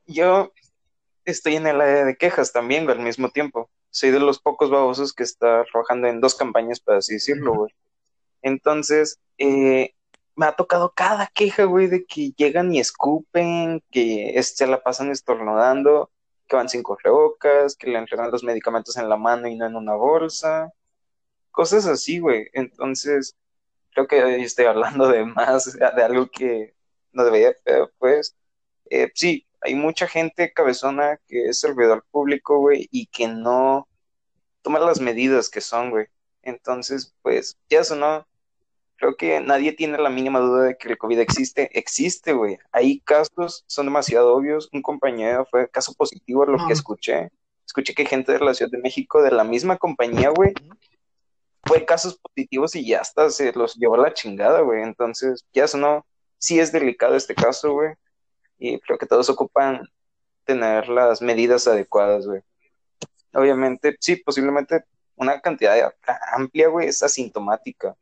Speaker 3: Yo estoy en el área de quejas también, güey, al mismo tiempo. Soy de los pocos babosos que está trabajando en dos campañas, para así decirlo, güey. Entonces, eh, me ha tocado cada queja, güey, de que llegan y escupen, que se la pasan estornudando que van sin correocas, que le entregan los medicamentos en la mano y no en una bolsa, cosas así, güey. Entonces, creo que estoy hablando de más, de algo que no debería, pero pues, eh, sí, hay mucha gente cabezona que es servidor público, güey, y que no toma las medidas que son, güey. Entonces, pues, ya eso no, creo que nadie tiene la mínima duda de que el COVID existe. Existe, güey. Hay casos, son demasiado obvios. Un compañero fue caso positivo lo que escuché. Escuché que gente de la Ciudad de México, de la misma compañía, güey, fue casos positivos y ya hasta se los llevó a la chingada, güey. Entonces, ya eso no, sí es delicado este caso, güey. Y creo que todos ocupan tener las medidas adecuadas, güey. Obviamente, sí, posiblemente una cantidad amplia, güey, es asintomática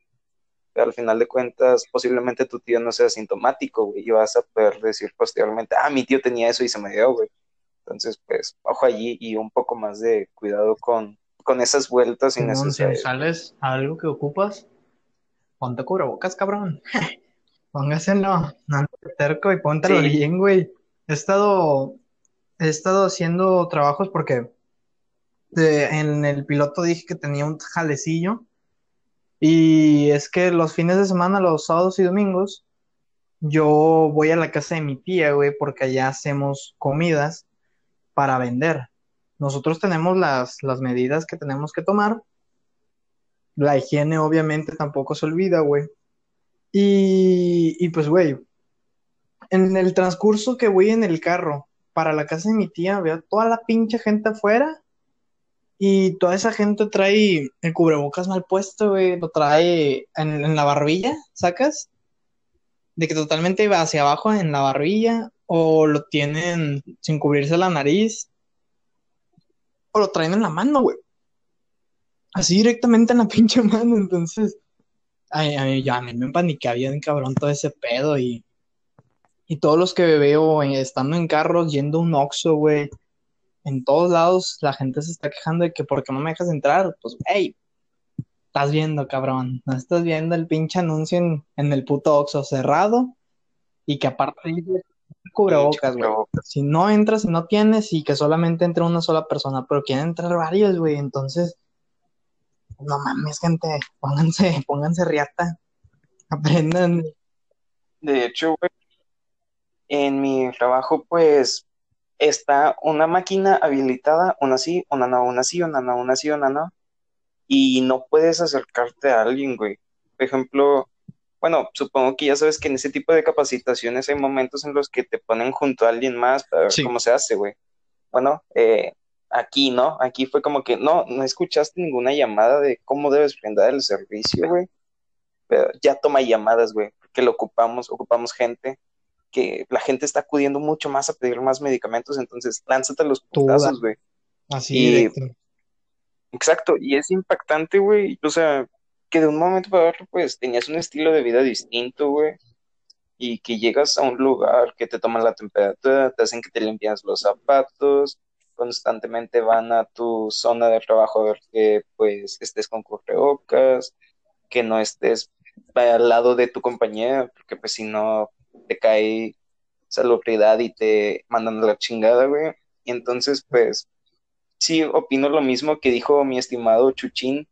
Speaker 3: al final de cuentas posiblemente tu tío no sea sintomático, güey, y vas a poder decir posteriormente, ah, mi tío tenía eso y se me dio, güey. Entonces, pues, ojo allí y un poco más de cuidado con, con esas vueltas innecesarias.
Speaker 1: Si sales a algo que ocupas, ponte cubrebocas, cabrón. [laughs] Póngaselo, no terco y póntelo bien, güey. He estado, he estado haciendo trabajos porque eh, en el piloto dije que tenía un jalecillo y es que los fines de semana, los sábados y domingos, yo voy a la casa de mi tía, güey, porque allá hacemos comidas para vender. Nosotros tenemos las, las medidas que tenemos que tomar. La higiene obviamente tampoco se olvida, güey. Y, y pues, güey, en el transcurso que voy en el carro para la casa de mi tía, veo toda la pinche gente afuera y toda esa gente trae el cubrebocas mal puesto, güey, lo trae en, la barbilla, ¿sacas? De que totalmente va hacia abajo en la barbilla, o lo tienen sin cubrirse la nariz, o lo traen en la mano, güey. Así directamente en la [laughs] pinche mano, entonces, ay, ay, ya, me empaniqué bien cabrón todo ese pedo y Y todos los que veo eh, estando en carros, yendo a un Oxxo, güey, en todos lados la gente se está quejando de que ¿por qué no me dejas entrar? Pues, hey, estás viendo, cabrón, no estás viendo el pinche anuncio en, en el puto Oxxo cerrado y que aparte dice cubrebocas, güey. Si no entras y no tienes y que solamente entre una sola persona, pero quieren entrar varios, güey, entonces, no mames, gente, pónganse, [laughs] pónganse riata, aprendan.
Speaker 3: De hecho, güey, en mi trabajo, pues, está una máquina habilitada, una sí, una no, una sí, una no, una sí, una no, y no puedes acercarte a alguien, güey. Por ejemplo, bueno, supongo que ya sabes que en ese tipo de capacitaciones hay momentos en los que te ponen junto a alguien más para ver cómo se hace, güey. Bueno, eh, aquí, ¿no? Aquí fue como que, no, no escuchaste ninguna llamada de cómo debes brindar el servicio, güey. Pero ya toma llamadas, güey, porque lo ocupamos, ocupamos gente, que la gente está acudiendo mucho más a pedir más medicamentos, entonces lánzate los putazos, güey.
Speaker 1: Así
Speaker 3: Exacto, y es impactante, güey. O sea, que de un momento para otro, pues tenías un estilo de vida distinto, güey. Y que llegas a un lugar que te toman la temperatura, te hacen que te limpias los zapatos, constantemente van a tu zona de trabajo a ver que pues estés con correocas, que no estés al lado de tu compañera, porque pues si no te cae salubridad y te mandan a la chingada, güey. Y entonces, pues, sí, opino lo mismo que dijo mi estimado Chuchín,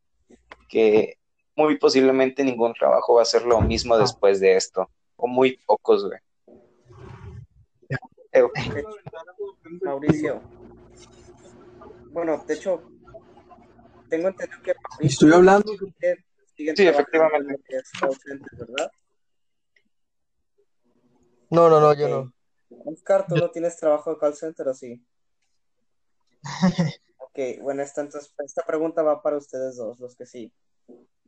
Speaker 3: que muy posiblemente ningún trabajo va a ser lo mismo después de esto, o muy pocos, güey. [laughs]
Speaker 2: Mauricio. Bueno, de hecho, tengo entendido que
Speaker 5: Estoy hablando.
Speaker 3: Sí, efectivamente.
Speaker 2: ¿verdad?
Speaker 4: No, no, no, yo no.
Speaker 2: Oscar, ¿tú no tienes trabajo de call center o sí? [laughs] ok, bueno, esta, entonces, esta pregunta va para ustedes dos, los que sí.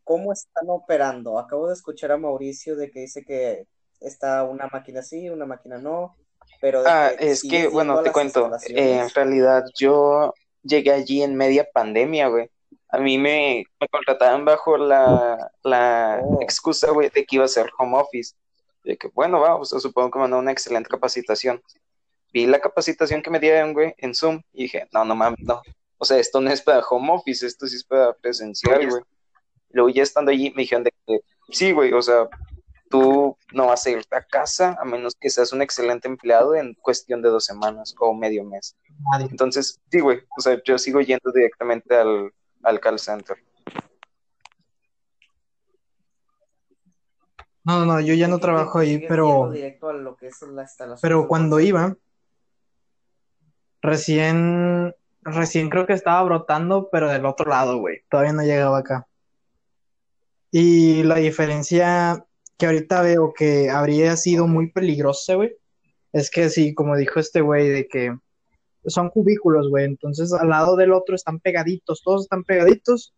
Speaker 2: ¿Cómo están operando? Acabo de escuchar a Mauricio de que dice que está una máquina sí, una máquina no, pero...
Speaker 3: ah, es que, bueno, te cuento, eh, en realidad yo llegué allí en media pandemia, güey. A mí me, me contrataban bajo la, la oh. excusa, güey, de que iba a ser home office de que, bueno, va, o sea, supongo que mandó una excelente capacitación. Vi la capacitación que me dieron, güey, en Zoom, y dije, no, no mames, no. O sea, esto no es para home office, esto sí es para presencial, güey. Luego ya estando allí me dijeron de que, sí, güey, o sea, tú no vas a irte a casa a menos que seas un excelente empleado en cuestión de dos semanas o medio mes. Entonces, sí, güey, o sea, yo sigo yendo directamente al, al call center.
Speaker 1: No, no, yo ya no trabajo ahí, pero. Pero cuando iba, recién. Recién creo que estaba brotando, pero del otro lado, güey. Todavía no llegaba acá. Y la diferencia que ahorita veo que habría sido muy peligrosa, güey, es que sí, como dijo este güey, de que son cubículos, güey. Entonces al lado del otro están pegaditos, todos están pegaditos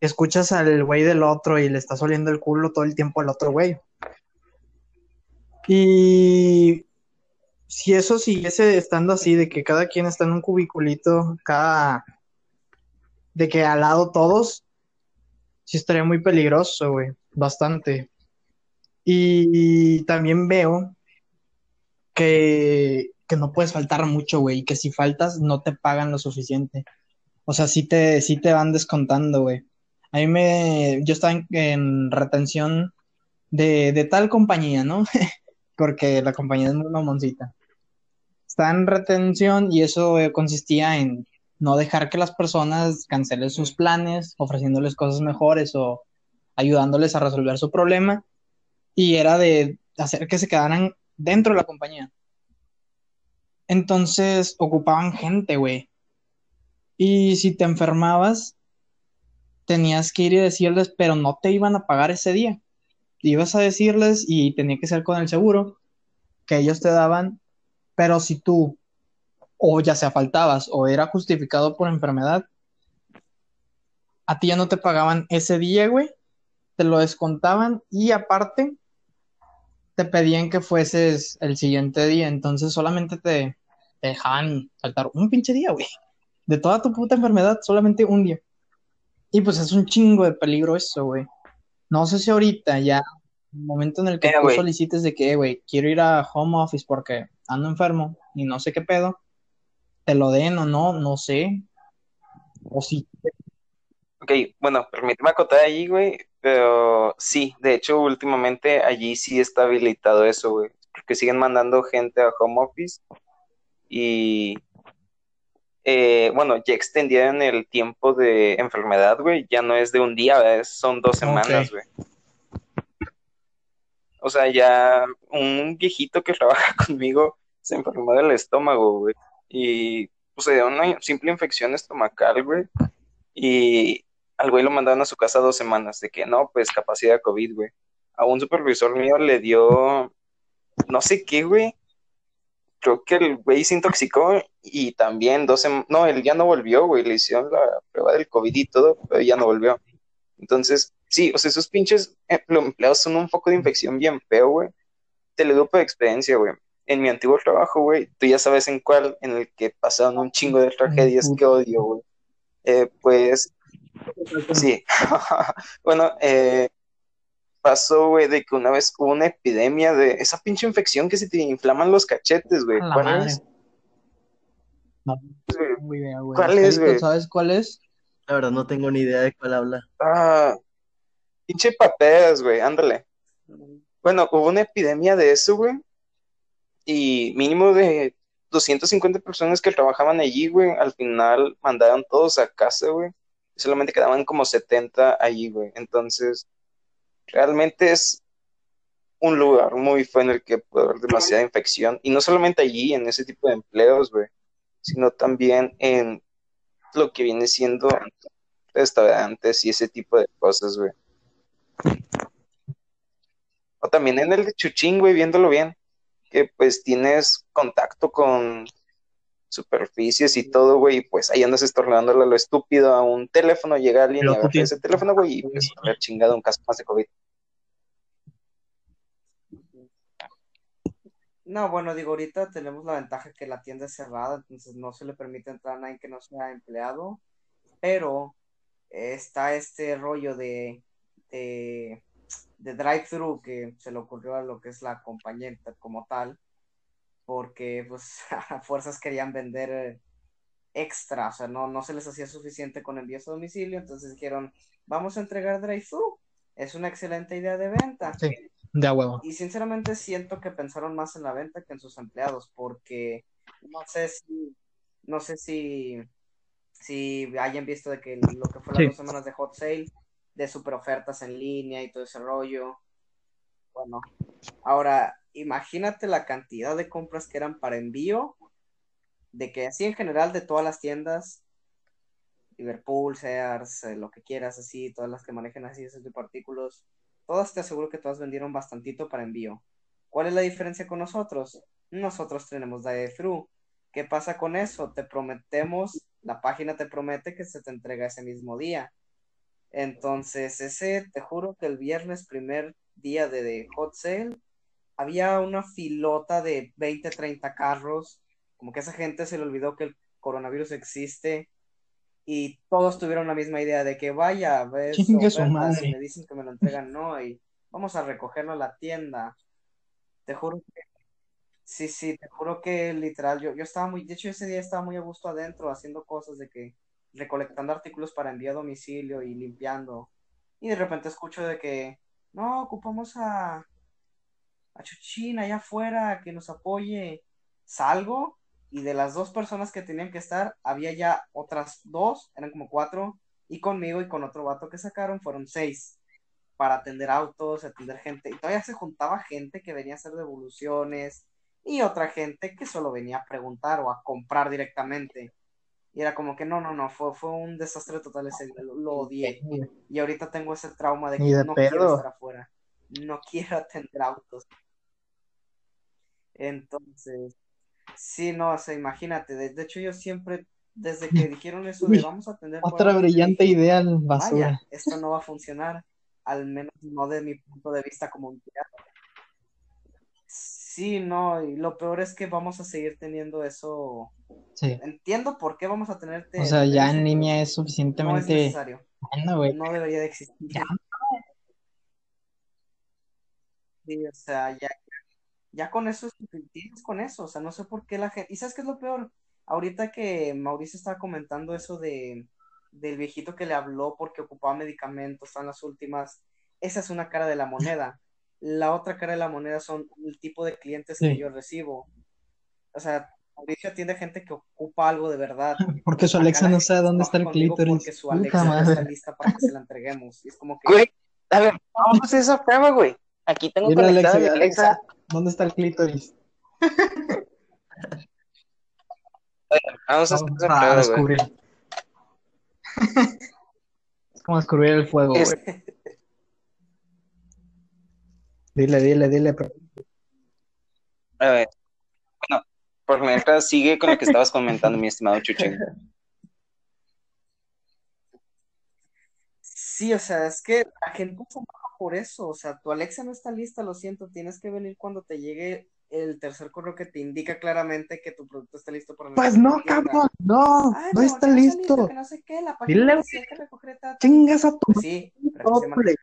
Speaker 1: escuchas al güey del otro y le estás oliendo el culo todo el tiempo al otro güey. Y si eso siguiese estando así, de que cada quien está en un cubiculito, cada. de que al lado todos, sí estaría muy peligroso, güey, bastante. Y, también veo que, que no puedes faltar mucho, güey, y que si faltas no te pagan lo suficiente. O sea, sí te, sí te van descontando, güey. A mí me, yo estaba en, retención de, tal compañía, ¿no? [laughs] Porque la compañía es muy mamoncita. Estaba en retención y eso eh, consistía en no dejar que las personas cancelen sus planes, ofreciéndoles cosas mejores o ayudándoles a resolver su problema. Y era de hacer que se quedaran dentro de la compañía. Entonces ocupaban gente, güey. Y si te enfermabas, tenías que ir y decirles, pero no te iban a pagar ese día. Ibas a decirles y tenía que ser con el seguro que ellos te daban, pero si tú o ya sea faltabas o era justificado por enfermedad, a ti ya no te pagaban ese día, güey, te lo descontaban y aparte te pedían que fueses el siguiente día, entonces solamente te, te dejaban faltar un pinche día, güey. De toda tu puta enfermedad, solamente un día. Y pues es un chingo de peligro eso, güey. No sé si ahorita ya el momento en el que tú solicites de que, "Eh, güey, quiero ir a home office porque ando enfermo y no sé qué pedo, te lo den o no, no sé. O sí,
Speaker 3: Ok, bueno, permíteme acotar allí, güey, pero sí, de hecho, últimamente allí sí está habilitado eso, güey, porque siguen mandando gente a home office y, eh, bueno, ya extendieron el tiempo de enfermedad, güey, ya no es de un día, son dos semanas, güey. O sea, ya un viejito que [laughs] trabaja conmigo se enfermó del estómago, güey, y, o sea, una simple infección estomacal, güey, y al güey lo mandaron a su casa dos semanas, de que no, pues capacidad COVID, güey. A un supervisor mío le dio, no sé qué, güey. Creo que el güey se intoxicó y también dos semanas, no, él ya no volvió, güey. Le hicieron la prueba del COVID y todo, pero ya no volvió. Entonces, sí, o sea, esos pinches eh, empleados son un foco de infección bien feo, güey. Te lo digo por experiencia, güey. En mi antiguo trabajo, güey, tú ya sabes en cuál, en el que pasaron un chingo de tragedias que odio, güey. Eh, pues Sí, [laughs] bueno, eh, pasó, güey, de que una vez hubo una epidemia de esa pinche infección que se te inflaman los cachetes, güey. ¿Cuál
Speaker 1: madre.
Speaker 3: es?
Speaker 1: No, muy bien, güey.
Speaker 3: ¿Cuál es, güey?
Speaker 1: ¿Sabes cuál es?
Speaker 4: La verdad no tengo ni idea de cuál habla.
Speaker 3: Ah, pinche paperas, güey, ándale. Bueno, hubo una epidemia de eso, güey, y mínimo de 250 personas que trabajaban allí, güey, al final mandaron todos a casa, güey. Solamente quedaban como 70 allí, güey. Entonces, realmente es un lugar muy feo en el que puede haber demasiada infección. Y no solamente allí, en ese tipo de empleos, güey, sino también en lo que viene siendo restaurantes y ese tipo de cosas, güey. O también en el de Chuchín, güey, viéndolo bien, que pues tienes contacto con superficies y todo, güey, y pues ahí andas estornudándole a lo estúpido a un teléfono, llega alguien y
Speaker 1: Pero tú
Speaker 3: agarra ese teléfono, güey, y pues a ver chingado un caso más de COVID.
Speaker 2: No, bueno, digo, ahorita tenemos la ventaja que la tienda es cerrada, entonces no se le permite entrar a nadie que no sea empleado, pero está este rollo de, de, de drive-thru que se le ocurrió a lo que es la compañía como tal, porque pues [laughs] a fuerzas querían vender extra, o sea, no, no se les hacía suficiente con envíos a domicilio, entonces dijeron, vamos a entregar drive-thru, es una excelente idea de venta.
Speaker 1: Sí, de huevo.
Speaker 2: Y sinceramente siento que pensaron más en la venta que en sus empleados, porque no sé si, no sé si, si hayan visto de que lo que fue las
Speaker 1: Sí.
Speaker 2: dos semanas de hot sale, de super ofertas en línea y todo ese rollo. Bueno, ahora imagínate la cantidad de compras que eran para envío, de que así en general de todas las tiendas, Liverpool, Sears, eh, lo que quieras, así, todas las que manejen así esos de artículos, todas te aseguro que todas vendieron bastantito para envío. ¿Cuál es la diferencia con nosotros? Nosotros tenemos drive-thru. ¿Qué pasa con eso? Te prometemos, la página te promete que se te entrega ese mismo día. Entonces, ese, te juro que el viernes, primer día de, de hot sale, había una filota de 20, 30 carros, como que a esa gente se le olvidó que el coronavirus existe y todos tuvieron la misma idea de que vaya, ves ofertas, y me dicen que me lo entregan, no, y vamos a recogerlo a la tienda. Te juro que, sí, sí, te juro que literal, yo, yo estaba muy, de hecho ese día estaba muy a gusto adentro haciendo cosas de que, recolectando artículos para envío a domicilio y limpiando. Y de repente escucho de que, no, ocupamos a, a Chuchín allá afuera que nos apoye. Salgo y de las dos personas que tenían que estar, había ya otras dos, eran como cuatro, y conmigo y con otro vato que sacaron fueron seis para atender autos, atender gente, y todavía se juntaba gente que venía a hacer devoluciones y otra gente que solo venía a preguntar o a comprar directamente. Y era como que no, no, no, fue, fue un desastre total ese día, lo, lo odié. Y ahorita tengo ese trauma de que
Speaker 1: de
Speaker 2: no quiero estar afuera, no [laughs] quiero atender autos. Entonces, sí, no, o sea, imagínate, de, de hecho yo siempre, desde que dijeron eso de vamos a atender
Speaker 1: Otra brillante
Speaker 2: dije,
Speaker 1: idea,
Speaker 2: vaya,
Speaker 1: basura.
Speaker 2: esto no va a funcionar, al menos no de mi punto de vista como empleado. Sí, no, y lo peor es que vamos a seguir teniendo eso.
Speaker 1: Sí.
Speaker 2: Entiendo por qué vamos a tener,
Speaker 1: O sea, ya en línea es
Speaker 2: no es
Speaker 1: suficientemente
Speaker 2: necesario,
Speaker 1: bueno, güey.
Speaker 2: no debería de existir.
Speaker 1: Ya.
Speaker 2: Sí, o sea, ya, ya con eso es con eso, o sea, no sé por qué la gente, y sabes qué es lo peor, ahorita que Mauricio estaba comentando eso de del viejito que le habló porque ocupaba medicamentos, están las últimas, esa es una cara de la moneda. La otra cara de la moneda son el tipo de clientes que yo recibo. O sea, Mauricio atiende a gente que ocupa algo de verdad. [laughs]
Speaker 1: Porque su Alexa no sabe dónde está el clítoris.
Speaker 2: Porque su
Speaker 1: Puta
Speaker 2: Alexa no
Speaker 1: madre.
Speaker 2: está lista para que se la entreguemos. Y es como que,
Speaker 3: Güey, a ver, vamos a hacer esa prueba, güey. Aquí tengo
Speaker 1: Dile a
Speaker 3: conectada
Speaker 1: Alexa,
Speaker 3: mi
Speaker 1: Alexa,
Speaker 3: Alexa.
Speaker 1: ¿dónde está el clítoris? [laughs]
Speaker 3: Vamos a hacer
Speaker 1: Vamos a
Speaker 3: prueba, güey.
Speaker 1: descubrir. [laughs] Es como descubrir el fuego,
Speaker 3: Es-
Speaker 1: güey. Dile, dile, dile.
Speaker 3: A ver, bueno, por mientras sigue con lo que estabas comentando, mi estimado Chuchín.
Speaker 2: sí, o sea, es que la gente se enoja por eso. O sea, tu Alexa no está lista, lo siento, tienes que venir cuando te llegue el tercer correo que te indica claramente que tu producto está listo para
Speaker 1: Pues no, cabrón, no,
Speaker 2: Ay,
Speaker 1: no está
Speaker 2: que no
Speaker 1: listo.
Speaker 2: que no sé qué, la página
Speaker 1: Dile,
Speaker 2: que recoger.
Speaker 1: Chingas a tu
Speaker 2: Pues sí, pero que se llama-
Speaker 1: madre.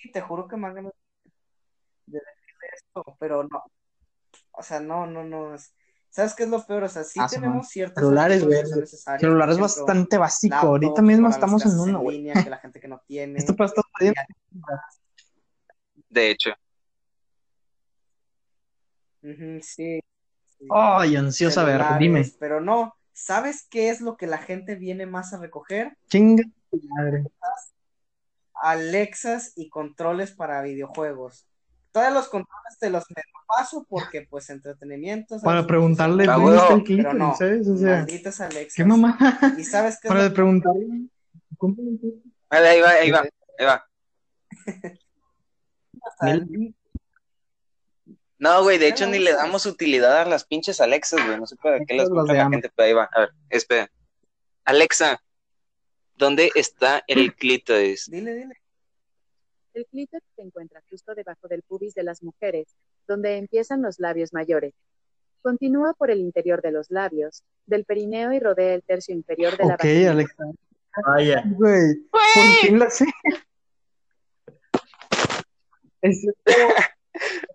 Speaker 2: Sí, te juro que me han ganado de decirle esto, pero no. O sea, no, no, no. es- ¿Sabes qué es lo peor? O sea, sí
Speaker 1: Ah, sí,
Speaker 2: tenemos
Speaker 1: man.
Speaker 2: ciertas
Speaker 1: Celulares, güey.
Speaker 2: que son necesarios,
Speaker 1: Celular es bastante básico. Ahorita mismo estamos en uno, güey.
Speaker 2: que la gente que no tiene.
Speaker 1: Esto para estar.
Speaker 3: De hecho,
Speaker 2: sí. sí.
Speaker 1: Ay, ansioso a ver,
Speaker 2: Celulares,
Speaker 1: dime.
Speaker 2: Pero no, ¿sabes qué es lo que la gente viene más a recoger?
Speaker 1: Chinga tu madre.
Speaker 2: Alexas y controles para videojuegos. Todos los controles te los me paso porque, pues, entretenimiento. ¿sabes?
Speaker 1: Para preguntarle dónde está el
Speaker 3: huevo.
Speaker 2: Pero no,
Speaker 1: clítoris, ¿sabes? O sea,
Speaker 2: malditas Alexas.
Speaker 1: qué mamá.
Speaker 2: ¿Y sabes qué
Speaker 1: Para preguntarle.
Speaker 3: vale, ahí va, ahí va, ahí va. [laughs] No, güey, de hecho ni le damos utilidad a las pinches Alexas, güey. No sé para qué las compra la gente, pero ahí va. A ver, espera. Alexa, ¿dónde está el clítoris?
Speaker 2: Dile, dile.
Speaker 5: El clítoris se encuentra justo debajo del pubis de las mujeres, donde empiezan los labios mayores. Continúa por el interior de los labios, del perineo y rodea el tercio inferior de la
Speaker 1: Ok,
Speaker 5: vagina.
Speaker 1: Alexa.
Speaker 4: Vaya.
Speaker 1: Güey, por fin la sé. Es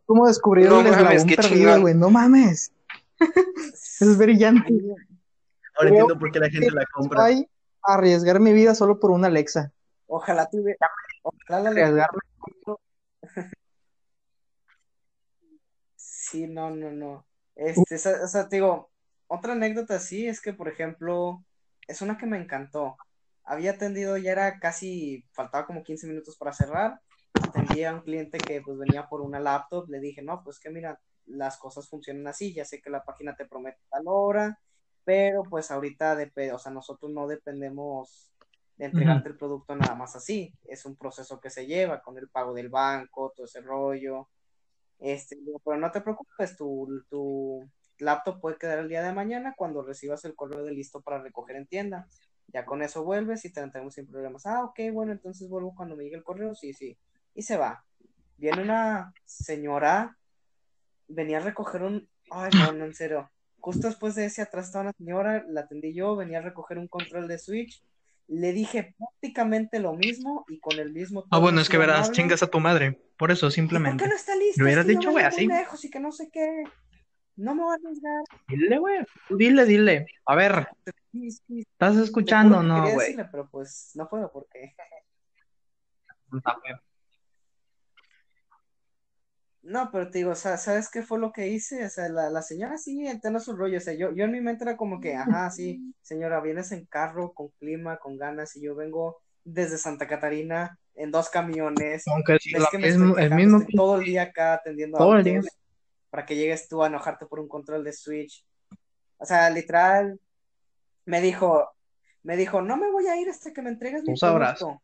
Speaker 1: como descubrir
Speaker 3: No
Speaker 1: el
Speaker 3: mames,
Speaker 1: eslabón
Speaker 3: qué
Speaker 1: perdido, güey. No mames. [laughs] Es brillante.
Speaker 4: Ahora entiendo por qué la gente la compra.
Speaker 1: Ay, arriesgar mi vida solo por una Alexa.
Speaker 2: Ojalá tuviera. Ojalá la
Speaker 1: Arriesgarme. [laughs]
Speaker 2: Sí, no, no, no. Este, o sea, te digo, otra anécdota sí es que, por ejemplo, es una que me encantó. Había atendido, ya era casi, faltaba como 15 minutos para cerrar. Atendí a un cliente que pues venía por una laptop. Le dije, no, pues que mira, las cosas funcionan así. Ya sé que la página te promete tal hora, pero pues ahorita, dep- o sea, nosotros no dependemos de entregarte el producto nada más así. Es un proceso que se lleva con el pago del banco, todo ese rollo. Este, pero no te preocupes, tu, tu laptop puede quedar el día de mañana cuando recibas el correo de listo para recoger en tienda. Ya con eso vuelves y te entregamos sin problemas. Ah, ok, bueno, entonces vuelvo cuando me llegue el correo, sí, sí. Y se va. Viene una señora, venía a recoger un... Ay, no, no, en serio. Justo después de ese atrás estaba una señora, la atendí yo, venía a recoger un control de Switch. Le dije prácticamente lo mismo y con el mismo
Speaker 1: Ah, bueno, es que verás,
Speaker 2: amable.
Speaker 1: chingas a tu madre. Por eso,
Speaker 2: ¿Y por
Speaker 1: simplemente.
Speaker 2: qué no está listo?
Speaker 1: Le hubieras
Speaker 2: Es que yo
Speaker 1: dicho, güey, así.
Speaker 2: lejos y que no sé qué. No me voy a arriesgar.
Speaker 1: Dile, güey. Dile, dile. A ver,
Speaker 2: Sí, sí,
Speaker 1: ¿estás escuchando no, güey?
Speaker 2: pero pues no puedo porque. No, pero te digo, o sea, ¿sabes qué fue lo que hice? O sea, la, la señora sí entiende su rollo. O sea, yo, yo en mi mente era como que, ajá, sí, [laughs] señora, vienes en carro, con clima, con ganas, y yo vengo desde Santa Catarina en dos camiones.
Speaker 1: Aunque la
Speaker 2: que me estoy
Speaker 1: el mismo.
Speaker 2: estoy todo el día acá atendiendo
Speaker 1: Todo el día.
Speaker 2: autos para que llegues tú a enojarte por un control de Switch. O sea, literal, me dijo, me dijo, no me voy a ir hasta que me entregues mi
Speaker 1: Tú sabrás.
Speaker 2: producto.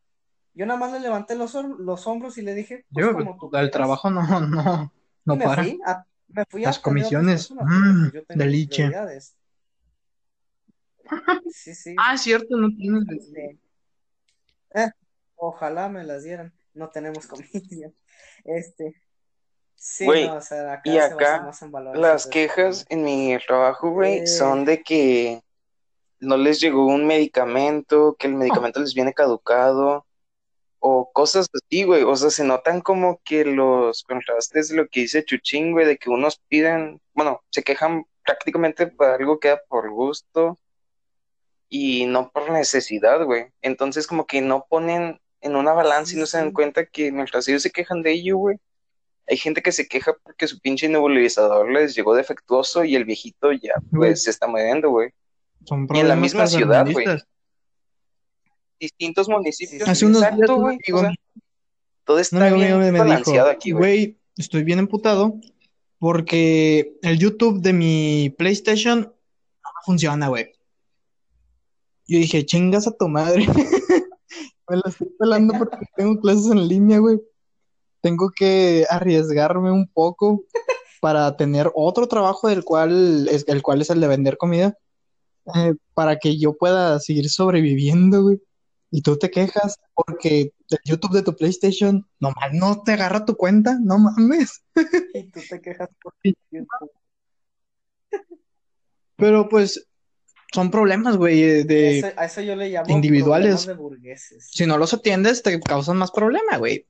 Speaker 2: Yo nada más le levanté los, los hombros y le dije, pues
Speaker 1: Yo,
Speaker 2: como tú
Speaker 1: el trabajo no, no, no
Speaker 2: me
Speaker 1: para.
Speaker 2: fui a, me fui
Speaker 1: Las
Speaker 2: a
Speaker 1: comisiones, mm,
Speaker 2: pues, mis
Speaker 1: deliche. [laughs]
Speaker 2: Sí, sí.
Speaker 1: Ah, es cierto, no tienes.
Speaker 2: Este, eh, ojalá me las dieran. No tenemos comida. Este, sí,
Speaker 3: Güey,
Speaker 2: no, o sea, acá
Speaker 3: y
Speaker 2: se basa
Speaker 3: acá
Speaker 2: más en valores
Speaker 3: Las quejas en mi trabajo, güey,
Speaker 2: Eh.
Speaker 3: son de que no les llegó un medicamento, que el medicamento les viene caducado, o cosas así, güey. O sea, se notan como que los contrastes de lo que dice Chuchín, güey, de que unos piden, bueno, se quejan prácticamente por algo que da por gusto y no por necesidad, güey. Entonces, como que no ponen en una balanza y no se dan cuenta que mientras ellos se quejan de ello, güey, hay gente que se queja porque su pinche nebulizador les llegó defectuoso y el viejito ya, pues, se está muriendo, güey.
Speaker 1: Son
Speaker 3: Y en la misma ciudad, güey. Distintos municipios.
Speaker 1: Hace unos días
Speaker 3: exacto, güey.
Speaker 1: amigo-
Speaker 3: O sea, todo está
Speaker 1: mío
Speaker 3: bien
Speaker 1: me
Speaker 3: balanceado
Speaker 1: dijo,
Speaker 3: aquí, güey,
Speaker 1: estoy bien emputado porque el YouTube de mi PlayStation no funciona, güey. Yo dije, chingas a tu madre. [laughs] Me la estoy pelando porque tengo clases en línea, güey. Tengo que arriesgarme un poco para tener otro trabajo del cual es, el cual es el de vender comida, eh, para que yo pueda seguir sobreviviendo, güey. Y tú te quejas porque el YouTube de tu PlayStation nomás no te agarra tu cuenta, no mames. [laughs]
Speaker 2: Y tú te quejas por
Speaker 1: Sí.
Speaker 2: YouTube.
Speaker 1: Pero pues son problemas, güey, eh, de
Speaker 2: Eso- a eso yo le llamo
Speaker 1: individuales.
Speaker 2: problemas de burgueses.
Speaker 1: si no los atiendes te causan más problema, güey.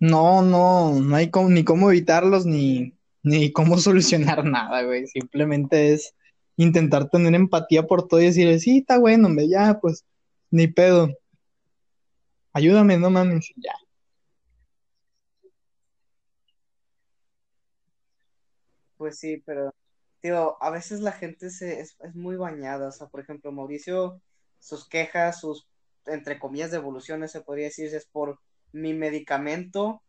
Speaker 1: No, no, no hay cómo- ni cómo evitarlos ni, ni cómo [laughs] solucionar nada, güey. Simplemente es intentar tener empatía por todo y decir, sí, está bueno, hombre, ya, pues, ni pedo. Ayúdame, no mames, ya.
Speaker 2: Pues sí, pero, tío, a veces la gente se, es, es muy bañada. O sea, por ejemplo, Mauricio, sus quejas, sus, entre comillas, devoluciones, se podría decir, es por mi medicamento,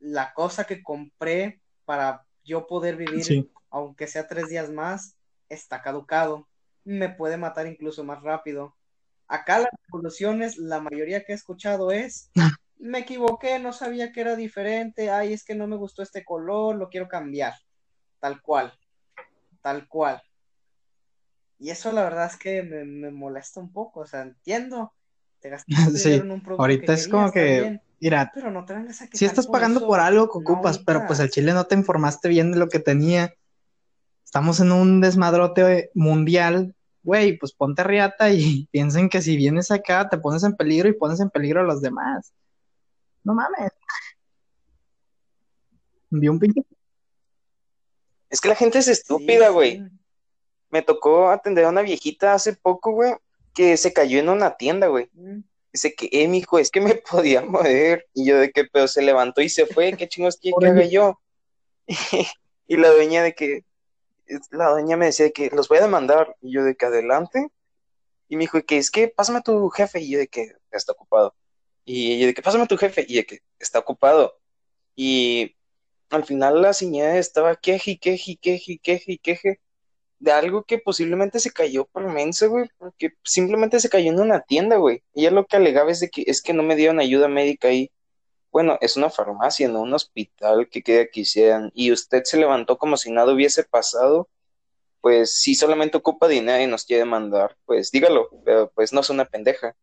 Speaker 2: la cosa que compré para yo poder vivir,
Speaker 1: Sí.
Speaker 2: aunque sea tres días más, está caducado. Me puede matar incluso más rápido. Acá las devoluciones, la mayoría que he escuchado es, [laughs] me equivoqué, no sabía que era diferente, ay, es que no me gustó este color, lo quiero cambiar. Tal cual, tal cual. Y eso la verdad es que me, me molesta un poco, o sea, entiendo, te gastaste [laughs]
Speaker 1: Sí,
Speaker 2: en un producto
Speaker 1: Ahorita
Speaker 2: que
Speaker 1: es como que,
Speaker 2: bien,
Speaker 1: mira,
Speaker 2: pero no te vengas a
Speaker 1: si estás pagando por algo que
Speaker 2: no
Speaker 1: ocupas, pero pues al
Speaker 2: ahorita.
Speaker 1: chile no te informaste bien de lo que tenía. Estamos en un desmadrote mundial, güey, pues ponte riata y [laughs] piensen que si vienes acá te pones en peligro y pones en peligro a los demás. No mames. Vi un pinche.
Speaker 3: Es que la gente es estúpida, güey.
Speaker 2: sí.
Speaker 3: Me tocó atender a una viejita hace poco, güey, que se cayó en una tienda, güey.
Speaker 2: Mm.
Speaker 3: Dice que, eh, mijo, es que me [laughs] podía mover. Y yo de que, pero se levantó y se fue, ¿qué chingos quiere que haga yo? [laughs] Y la dueña de que, la dueña me decía que los voy a demandar. Y yo de que adelante. Y me dijo que es que pásame a tu jefe. Y yo de que está ocupado. Y ella de que pásame a tu jefe. Y de que está ocupado. Y al final la señora estaba queje queje queje queje queje de algo que posiblemente se cayó por mensa, güey, porque simplemente se cayó en una tienda, güey. Ella lo que alegaba es de que es que no me dieron ayuda médica ahí. Bueno, es una farmacia, no un hospital que queda que hicieran. Y usted se levantó como si nada hubiese pasado. Pues si solamente ocupa dinero y nos quiere mandar, pues dígalo, pero pues no es una pendeja.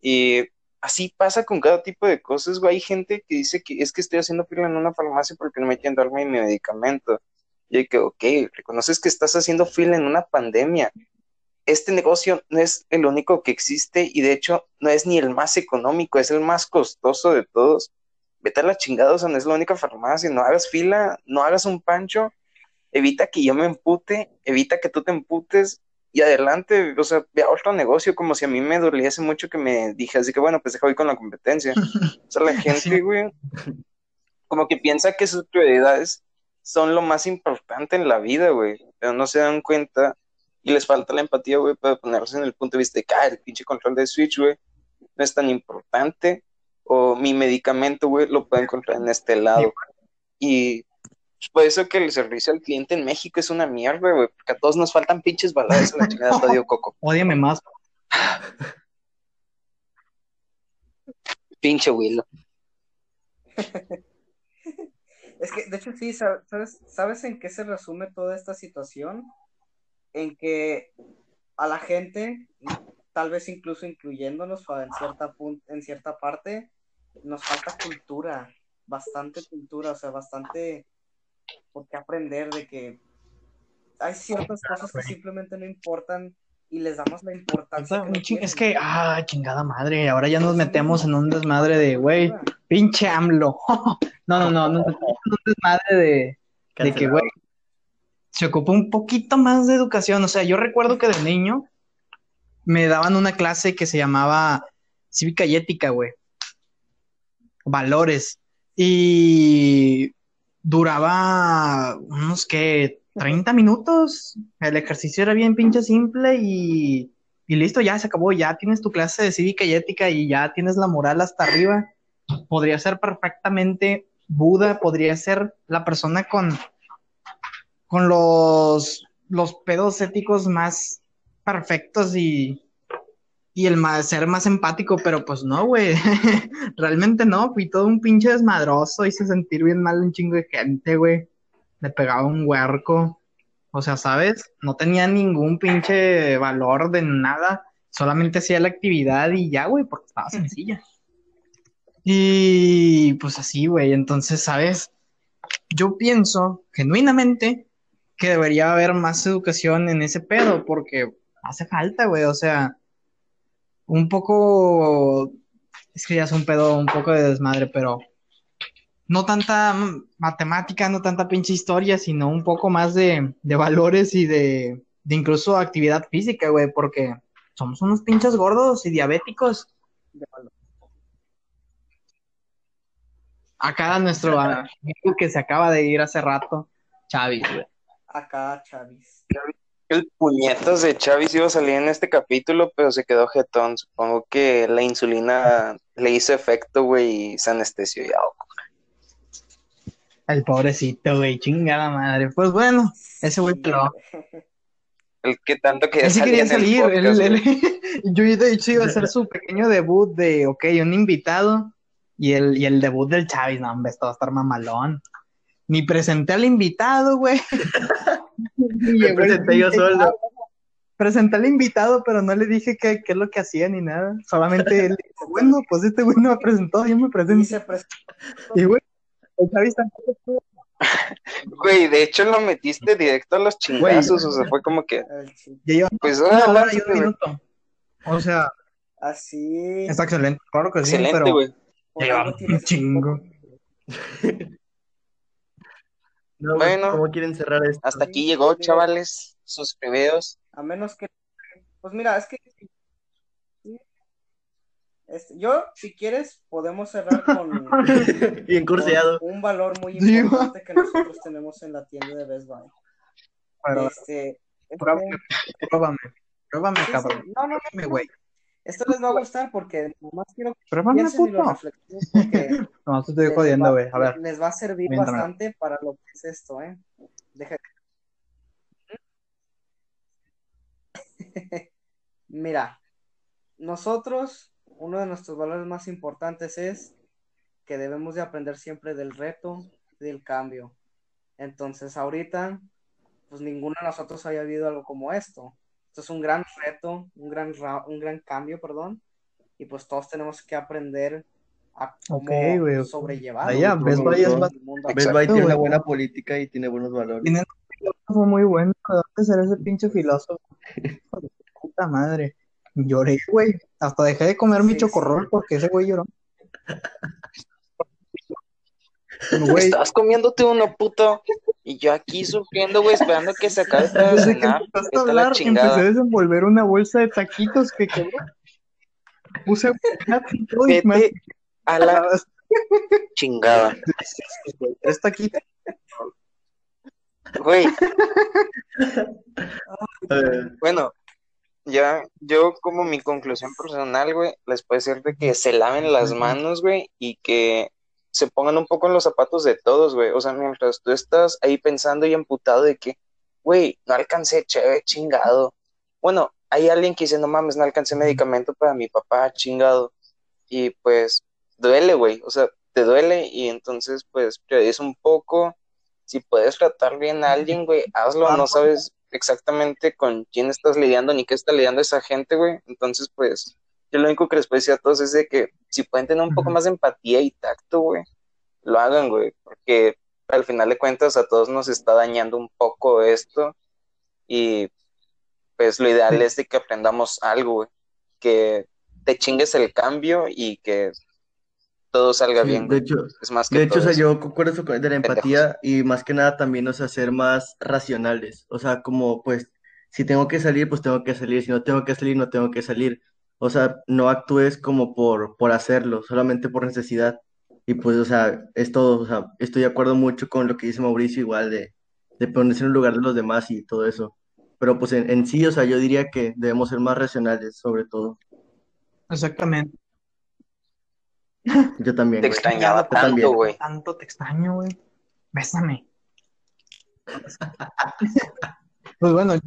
Speaker 3: Y así pasa con cada tipo de cosas, güey. Hay gente que dice que es que estoy haciendo fila en una farmacia porque no me quieren darme mi medicamento. Y yo que, ok, reconoces que estás haciendo fila en una pandemia. Este negocio no es el único que existe y de hecho no es ni el más económico, es el más costoso de todos. Vete a la chingada, o sea, no es la única farmacia, no hagas fila, no hagas un pancho, evita que yo me empute, evita que tú te emputes y adelante, o sea, ve a otro negocio como si a mí me doliese mucho que me dije, así que bueno, pues deja voy con la competencia. O sea, la [laughs] gente, güey, como que piensa que sus prioridades son lo más importante en la vida, güey, pero no se dan cuenta y les falta la empatía, güey, para ponerse en el punto de vista de que, ah, el pinche control de Switch, güey, no es tan importante, o mi medicamento, güey, lo puedo encontrar en este lado. Y por eso que el servicio al cliente en México es una mierda, güey, porque a todos nos faltan pinches baladas a la chingada, digo, Coco. [laughs]
Speaker 1: Ódiame más.
Speaker 3: Pinche Willow. [laughs]
Speaker 2: Es que, de hecho, sí, sa- ¿sabes, ¿sabes en qué se resume toda esta situación? En que a la gente, tal vez incluso incluyéndonos en cierta, en cierta parte, nos falta cultura, bastante cultura, o sea, bastante por qué aprender de que hay ciertas cosas que simplemente no importan y les damos la importancia que no
Speaker 1: Es que, ah, chingada madre, ahora ya nos metemos en un desmadre de, güey, pinche AMLO. [laughs] No, no, no, nos metemos en un desmadre de, de que, güey, se ocupó un poquito más de educación. O sea, yo recuerdo que de niño me daban una clase que se llamaba cívica y ética, güey. Valores. Y duraba unos que 30 minutos. El ejercicio era bien pinche simple y, y listo, ya se acabó. Ya tienes tu clase de cívica y ética y ya tienes la moral hasta arriba. Podría ser perfectamente Buda, podría ser la persona con, con los, los pedos éticos más perfectos y, y el más, ser más empático, pero pues no, güey. [laughs] Realmente no, fui todo un pinche desmadroso, hice sentir bien mal un chingo de gente, güey. Le pegaba un huerco. O sea, ¿sabes? No tenía ningún pinche valor de nada. Solamente hacía la actividad y ya, güey, porque estaba sencilla. Y pues así, güey. Entonces, ¿sabes? Yo pienso genuinamente que debería haber más educación en ese pedo, porque hace falta, güey. O sea, un poco. Es que ya es un pedo, un poco de desmadre, pero no tanta matemática, no tanta pinche historia, sino un poco más de, de valores y de, de incluso actividad física, güey, porque somos unos pinches gordos y diabéticos. Acá nuestro amigo que se acaba de ir hace rato, Chavis, güey.
Speaker 2: Acá, Chavis.
Speaker 3: El puñetas de Chavis iba a salir en este capítulo, pero se quedó jetón. Supongo que la insulina le hizo efecto, güey, y se anestesió ya.
Speaker 1: El pobrecito, güey, chingada madre. Pues bueno, ese güey peló.
Speaker 3: El que tanto quería salir
Speaker 1: quería
Speaker 3: el
Speaker 1: salir.
Speaker 3: podcast, güey.
Speaker 1: él- [laughs] yo de hecho iba a hacer su pequeño debut de, ok, un invitado y el, y el debut del Chavis, no, hombre, esto va a estar mamalón. Ni presenté al invitado, güey. [laughs]
Speaker 4: Me presenté yo solo.
Speaker 1: invitado. Presenté al invitado, pero no le dije qué, qué es lo que hacía ni nada. Solamente él dijo, bueno, pues este güey no me presentó, yo me
Speaker 2: Y
Speaker 1: presento.
Speaker 2: se presentó
Speaker 1: Y güey, el Chavis tampoco estuvo.
Speaker 3: Güey, de hecho lo metiste directo a los chingazos, o sea, fue como que.
Speaker 1: Ya
Speaker 3: pues,
Speaker 1: una
Speaker 3: ah,
Speaker 1: hora y un minuto. O sea,
Speaker 2: Así.
Speaker 1: está excelente, claro que sí,
Speaker 3: Excelente,
Speaker 1: pero
Speaker 3: güey.
Speaker 2: por
Speaker 1: lleva
Speaker 2: algo
Speaker 1: un chingo.
Speaker 4: No,
Speaker 3: Bueno.
Speaker 4: ¿Cómo quieren cerrar esto?
Speaker 3: Hasta aquí llegó, chavales, sus videos.
Speaker 2: A menos que. Pues mira, es que. Este, yo, si quieres, podemos cerrar con, [laughs]
Speaker 4: Bien curseado.
Speaker 2: con un valor muy importante que nosotros tenemos en la tienda de Best Buy.
Speaker 1: Pero,
Speaker 2: Este, este-
Speaker 1: pruébame, pruébame, pruébame,
Speaker 2: sí, sí,
Speaker 1: cabrón.
Speaker 2: no, no, no, no. Esto les va a gustar porque nomás quiero que
Speaker 1: Pruébame, puto.
Speaker 2: porque [laughs]
Speaker 1: No, te estoy
Speaker 2: les
Speaker 1: jodiendo,
Speaker 2: va-
Speaker 1: güey. A ver,
Speaker 2: les va a servir
Speaker 1: Mientras-
Speaker 2: bastante para lo que es esto, ¿eh? Deja- [laughs] Mira, nosotros, uno de nuestros valores más importantes es que debemos de aprender siempre del reto y del cambio. Entonces, ahorita, pues ninguno de nosotros había vivido algo como esto. Esto es un gran reto, un gran, ra- un gran cambio, perdón, y pues todos tenemos que aprender a cómo
Speaker 1: Ok, güey, ok.
Speaker 2: sobrellevar
Speaker 1: Allá,
Speaker 4: Best Buy es
Speaker 2: mundo
Speaker 1: más-.
Speaker 4: Best Buy tiene una buena política y tiene buenos valores.
Speaker 1: tiene un filósofo muy bueno. ¿De dónde será ese pinche filósofo? [laughs] Puta madre. Lloré, güey. Hasta dejé de comer mi chocorrol
Speaker 2: sí.
Speaker 1: porque ese güey lloró. Güey,
Speaker 3: Estabas comiéndote uno, puto. Y yo aquí sufriendo, güey, esperando que se acabe para [laughs]
Speaker 1: desde que
Speaker 3: cenar.
Speaker 1: empezaste a
Speaker 3: a la
Speaker 1: hablar, empecé a desenvolver una bolsa de taquitos que quebró. Puse aguacate y todo y me
Speaker 3: a la chingada.
Speaker 1: tres taquitos.
Speaker 3: Güey,
Speaker 4: Eh,
Speaker 3: bueno, ya, yo como mi conclusión personal, güey, les puedo decir de que se laven las manos, güey, y que se pongan un poco en los zapatos de todos, güey. O sea, mientras tú estás ahí pensando y amputado de que, güey, no alcancé, chévere, chingado. Bueno, hay alguien que dice, no mames, no alcancé medicamento para mi papá, chingado. Y pues, duele, güey, o sea, te duele y entonces, pues, prioriza un poco. Si puedes tratar bien a alguien, güey, hazlo, no sabes exactamente con quién estás lidiando ni qué está lidiando esa gente, güey. Entonces, pues, yo lo único que les puedo decir a todos es de que si pueden tener un poco más de empatía y tacto, güey, lo hagan, güey, porque al final de cuentas a todos nos está dañando un poco esto y pues lo ideal
Speaker 1: Sí.
Speaker 3: es de que aprendamos algo, güey, que te chingues el cambio y que todo salga
Speaker 4: Sí,
Speaker 3: bien,
Speaker 4: de hecho,
Speaker 3: Es más que
Speaker 4: de hecho, o sea,
Speaker 3: eso.
Speaker 4: yo concuerdo eso con- de la empatía y más que nada también, o sea, ser más racionales. O sea, como pues, si tengo que salir, pues tengo que salir. Si no tengo que salir, no tengo que salir. O sea, no actúes como por, por hacerlo, solamente por necesidad. Y pues, o sea, es todo. O sea, estoy de acuerdo mucho con lo que dice Mauricio, igual de, de ponerse en el lugar de los demás y todo eso. Pero pues en, en sí, o sea, yo diría que debemos ser más racionales, sobre todo.
Speaker 1: Exactamente.
Speaker 4: Yo también,
Speaker 3: Te
Speaker 4: güey.
Speaker 3: extrañaba
Speaker 4: Yo también.
Speaker 3: tanto, güey.
Speaker 1: Tanto te extraño, güey. Bésame. [laughs] Pues bueno, yo,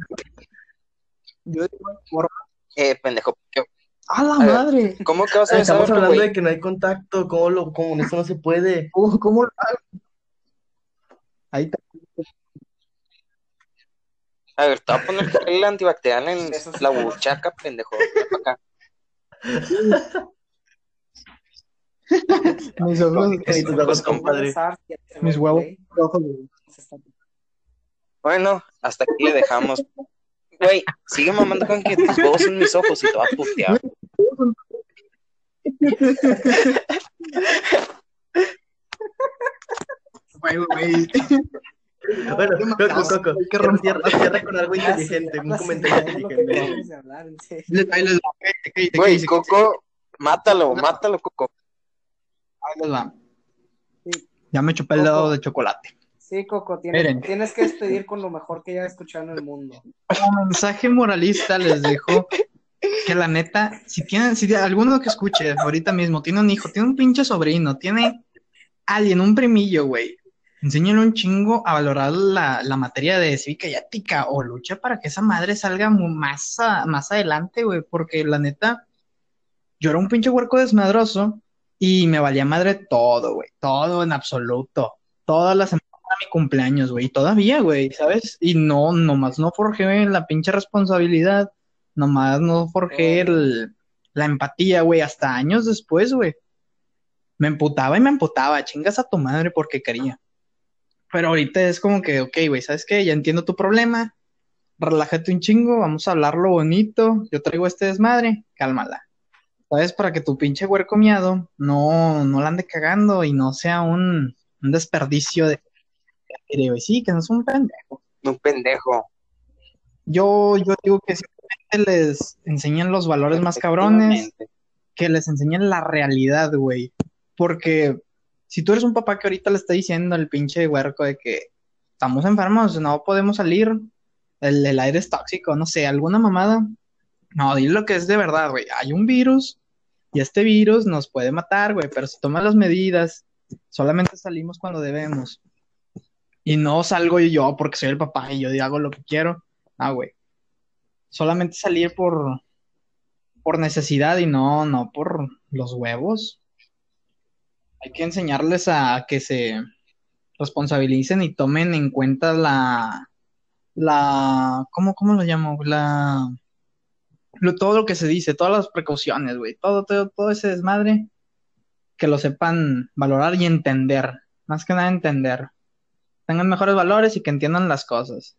Speaker 1: yo de igual forma.
Speaker 3: Eh, pendejo, ¿qué-
Speaker 1: ¡A la
Speaker 3: A ver.
Speaker 1: madre!
Speaker 3: ¿cómo que vas a
Speaker 4: Estamos
Speaker 3: otro
Speaker 4: hablando de que no hay contacto, ¿cómo lo, cómo eso no se puede? [laughs]
Speaker 1: ¿Cómo, cómo lo hago? Ahí está.
Speaker 3: A ver, te voy a poner el antibacterial en la buchaca, pendejo. Acá. [laughs]
Speaker 1: Mis ojos,
Speaker 4: tus ojos, compadre.
Speaker 1: Mis huevos,
Speaker 3: Bueno, hasta aquí le dejamos. Güey, sigue mamando con que tus huevos son mis ojos y te va a putear.
Speaker 1: Güey, güey.
Speaker 4: Bueno, Coco, Coco,
Speaker 1: Hay que
Speaker 4: cierra, con algo inteligente, un comentario inteligente.
Speaker 3: Güey. Coco, mátalo, mátalo, Coco.
Speaker 1: Ahí les va. Ya me chupé el dedo de chocolate.
Speaker 2: Sí, Coco, tienes, tienes que despedir con lo mejor que ya he escuchado en el mundo. [laughs]
Speaker 1: Como mensaje moralista les dejo que la neta, si tienen, si alguno que escuche ahorita mismo tiene un hijo, tiene un pinche sobrino, tiene alguien, un primillo, güey, enséñale un chingo a valorar la, la materia de cívica y ética o lucha para que esa madre salga más, más adelante, güey, porque la neta, yo era un pinche huerco desmadroso y me valía madre todo, güey, todo en absoluto, todas las semanas mi cumpleaños, güey, todavía, güey, ¿sabes? Y no, nomás no forjé la pinche responsabilidad, nomás no forjé el- la empatía, güey, hasta años después, güey. Me emputaba y me emputaba, chingas a tu madre porque quería. Pero ahorita es como que, ok, güey, ¿sabes qué? Ya entiendo tu problema, relájate un chingo, vamos a hablarlo bonito, yo traigo este desmadre, cálmala. ¿Sabes? Para que tu pinche huerco miado no, no la ande cagando y no sea un, un desperdicio de. Sí, que no es un pendejo.
Speaker 3: Un pendejo.
Speaker 1: Yo, yo digo que les enseñan los valores más cabrones, que les enseñen la realidad, güey. Porque si tú eres un papá que ahorita le está diciendo al pinche huerco de que estamos enfermos, no podemos salir, el, el aire es tóxico, no sé, alguna mamada. No, dile lo que es de verdad, güey. Hay un virus y este virus nos puede matar, güey, pero si tomas las medidas, solamente salimos cuando debemos. Y no salgo yo porque soy el papá y yo hago lo que quiero. Ah, güey. Solamente salir por, por necesidad y no, no por los huevos. Hay que enseñarles a que se responsabilicen y tomen en cuenta la, la, ¿cómo, cómo lo llamo? La, todo lo que se dice, todas las precauciones, güey, todo, todo, todo ese desmadre, que lo sepan valorar y entender, más que nada entender, tengan mejores valores y que entiendan las cosas.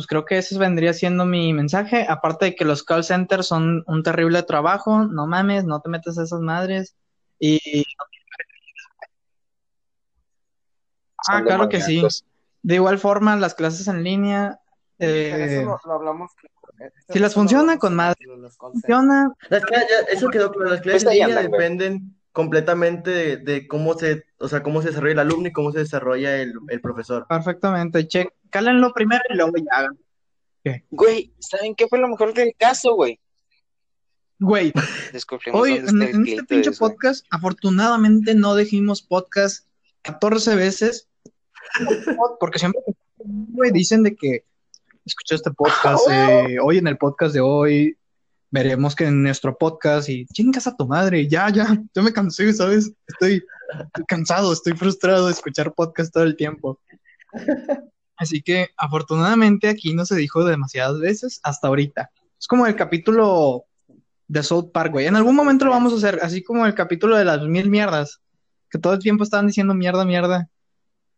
Speaker 1: Pues creo que ese vendría siendo mi mensaje, aparte de que los call centers son un terrible trabajo, no mames, no te metas a esas madres y... Ah, claro que sí. De igual forma, las clases en línea,
Speaker 2: Pero
Speaker 1: eh,
Speaker 2: eso lo, lo hablamos.
Speaker 1: si las funciona, con madre. funciona,
Speaker 4: Las clases, ya- eso quedó claro, las clases
Speaker 3: Pues
Speaker 4: en línea dependen completamente de, de cómo se, o sea, cómo se desarrolla el alumno y cómo se desarrolla el, el profesor.
Speaker 1: perfectamente. Che, cálenlo primero y luego ya hagan.
Speaker 3: Güey, ¿saben qué fue lo mejor del caso, güey?
Speaker 1: Güey, [laughs] hoy en, este pinche
Speaker 3: güey.
Speaker 1: podcast, afortunadamente no dijimos podcast 14 veces, porque siempre, güey, dicen de que escuché este podcast, [laughs] eh, hoy en el podcast de hoy, veremos que en nuestro podcast y chingas a tu madre, ya, ya, [laughs] yo me cansé, ¿sabes? Estoy cansado, estoy frustrado de escuchar podcast todo el tiempo. [laughs] Así que afortunadamente aquí no se dijo demasiadas veces hasta ahorita. Es como el capítulo de South Park, güey. En algún momento lo vamos a hacer, así como el capítulo de las mil mierdas, que todo el tiempo estaban diciendo mierda, mierda.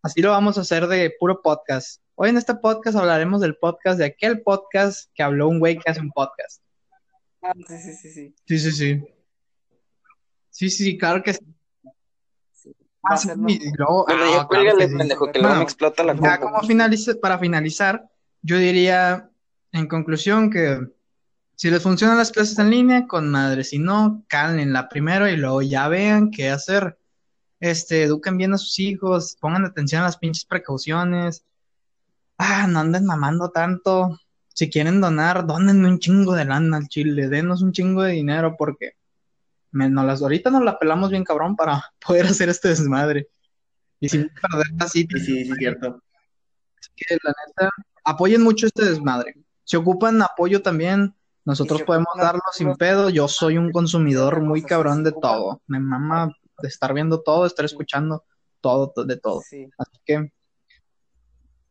Speaker 1: Así lo vamos a hacer de puro podcast. Hoy en este podcast hablaremos del podcast de aquel podcast que habló un güey que hace un podcast.
Speaker 2: Ah, sí, sí, sí, sí.
Speaker 1: Sí, sí, sí. Sí, sí, claro que sí. Ah, sí,
Speaker 2: ¿no?
Speaker 1: luego-
Speaker 3: Bueno,
Speaker 1: ah,
Speaker 3: ya
Speaker 1: claro
Speaker 3: cuélgale,
Speaker 1: que sí.
Speaker 3: pendejo, que luego
Speaker 1: Bueno,
Speaker 3: me explota la
Speaker 1: Ya como finalice, para finalizar, yo diría en conclusión que si les funcionan las clases en línea, con madre, si no, la primero y luego ya vean qué hacer. Este, eduquen bien a sus hijos, pongan atención a las pinches precauciones. Ah, no anden mamando tanto. Si quieren donar, donenme un chingo de lana al chile, denos un chingo de dinero porque me, nos las, ahorita nos la pelamos bien cabrón para [laughs] poder hacer este desmadre. Y sin perder así,
Speaker 4: Sí, sí, sí, cierto.
Speaker 1: que la neta, apoyen mucho este desmadre. Si ocupan apoyo también, nosotros
Speaker 2: si
Speaker 1: podemos
Speaker 2: ocupan
Speaker 1: darlo sin pedo. Yo soy un consumidor muy cabrón de todo. Me mama de estar viendo todo, de estar escuchando todo, to- de todo.
Speaker 2: Sí.
Speaker 1: Así que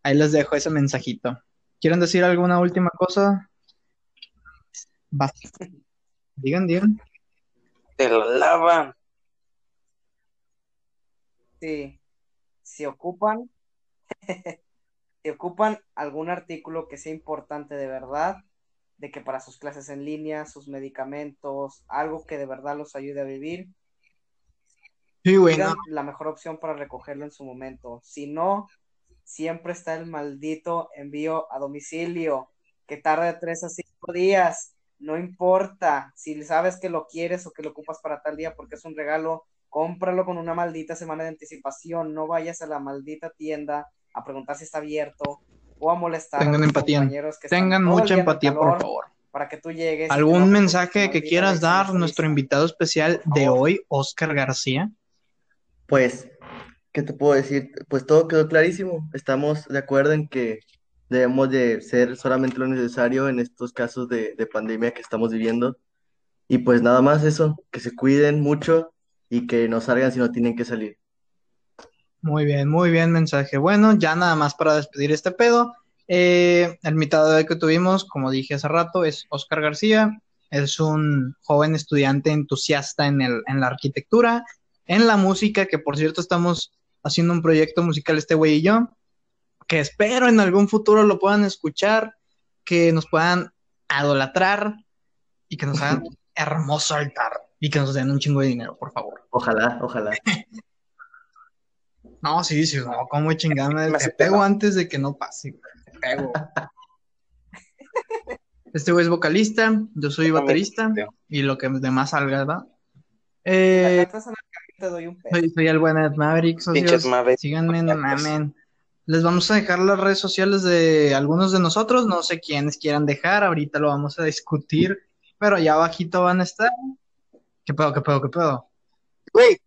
Speaker 1: ahí les dejo ese mensajito. ¿Quieren decir alguna última cosa? Va. Digan, digan.
Speaker 3: Te la lavan.
Speaker 2: Sí. Si ocupan, [laughs] si ocupan algún artículo que sea importante de verdad, de que para sus clases en línea, sus medicamentos, algo que de verdad los ayude a vivir,
Speaker 1: Sí, güey,
Speaker 2: pidan
Speaker 1: no.
Speaker 2: la mejor opción para recogerlo en su momento. Si no, siempre está el maldito envío a domicilio, que tarda de tres a cinco días. No importa si sabes que lo quieres o que lo ocupas para tal día porque es un regalo, cómpralo con una maldita semana de anticipación. No vayas a la maldita tienda a preguntar si está abierto o a molestar
Speaker 1: Tengan
Speaker 2: a
Speaker 1: empatía.
Speaker 2: compañeros que están
Speaker 1: Tengan mucha empatía, por favor.
Speaker 2: para que tú llegues.
Speaker 1: ¿Algún mensaje que quieras dar nuestro invitado especial de hoy, Oscar García?
Speaker 4: Pues, ¿qué te puedo decir? Pues todo quedó clarísimo. Estamos de acuerdo en que debemos de ser solamente lo necesario en estos casos de, de pandemia que estamos viviendo. Y pues nada más eso, que se cuiden mucho y que no salgan si no tienen que salir.
Speaker 1: Muy bien, muy bien mensaje. Bueno, ya nada más para despedir este pedo. Eh, el invitado que tuvimos, como dije hace rato, es Oscar García. Es un joven estudiante entusiasta en el, en la arquitectura, en la música, que por cierto estamos haciendo un proyecto musical este güey y yo, que espero en algún futuro lo puedan escuchar, que nos puedan idolatrar y que nos hagan [laughs] hermoso altar y que nos den un chingo de dinero, por favor.
Speaker 4: Ojalá, ojalá. [laughs]
Speaker 1: No, sí, sí, no, como chingada,
Speaker 3: Me
Speaker 1: te pego antes de que no pase, güey, te pego. [laughs] Este güey es vocalista, yo soy baterista y lo que demás salga, ¿verdad?
Speaker 2: La
Speaker 1: Eh,
Speaker 2: te doy un peso.
Speaker 1: soy, soy el buen Ed Maverick,
Speaker 3: Pinches
Speaker 1: socios,
Speaker 3: Mavericks.
Speaker 1: síganme, no mamen. Les vamos a dejar las redes sociales de algunos de nosotros, no sé quiénes quieran dejar, ahorita lo vamos a discutir, pero allá abajito van a estar. ¿Qué pedo, qué pedo, qué pedo?
Speaker 3: Güey.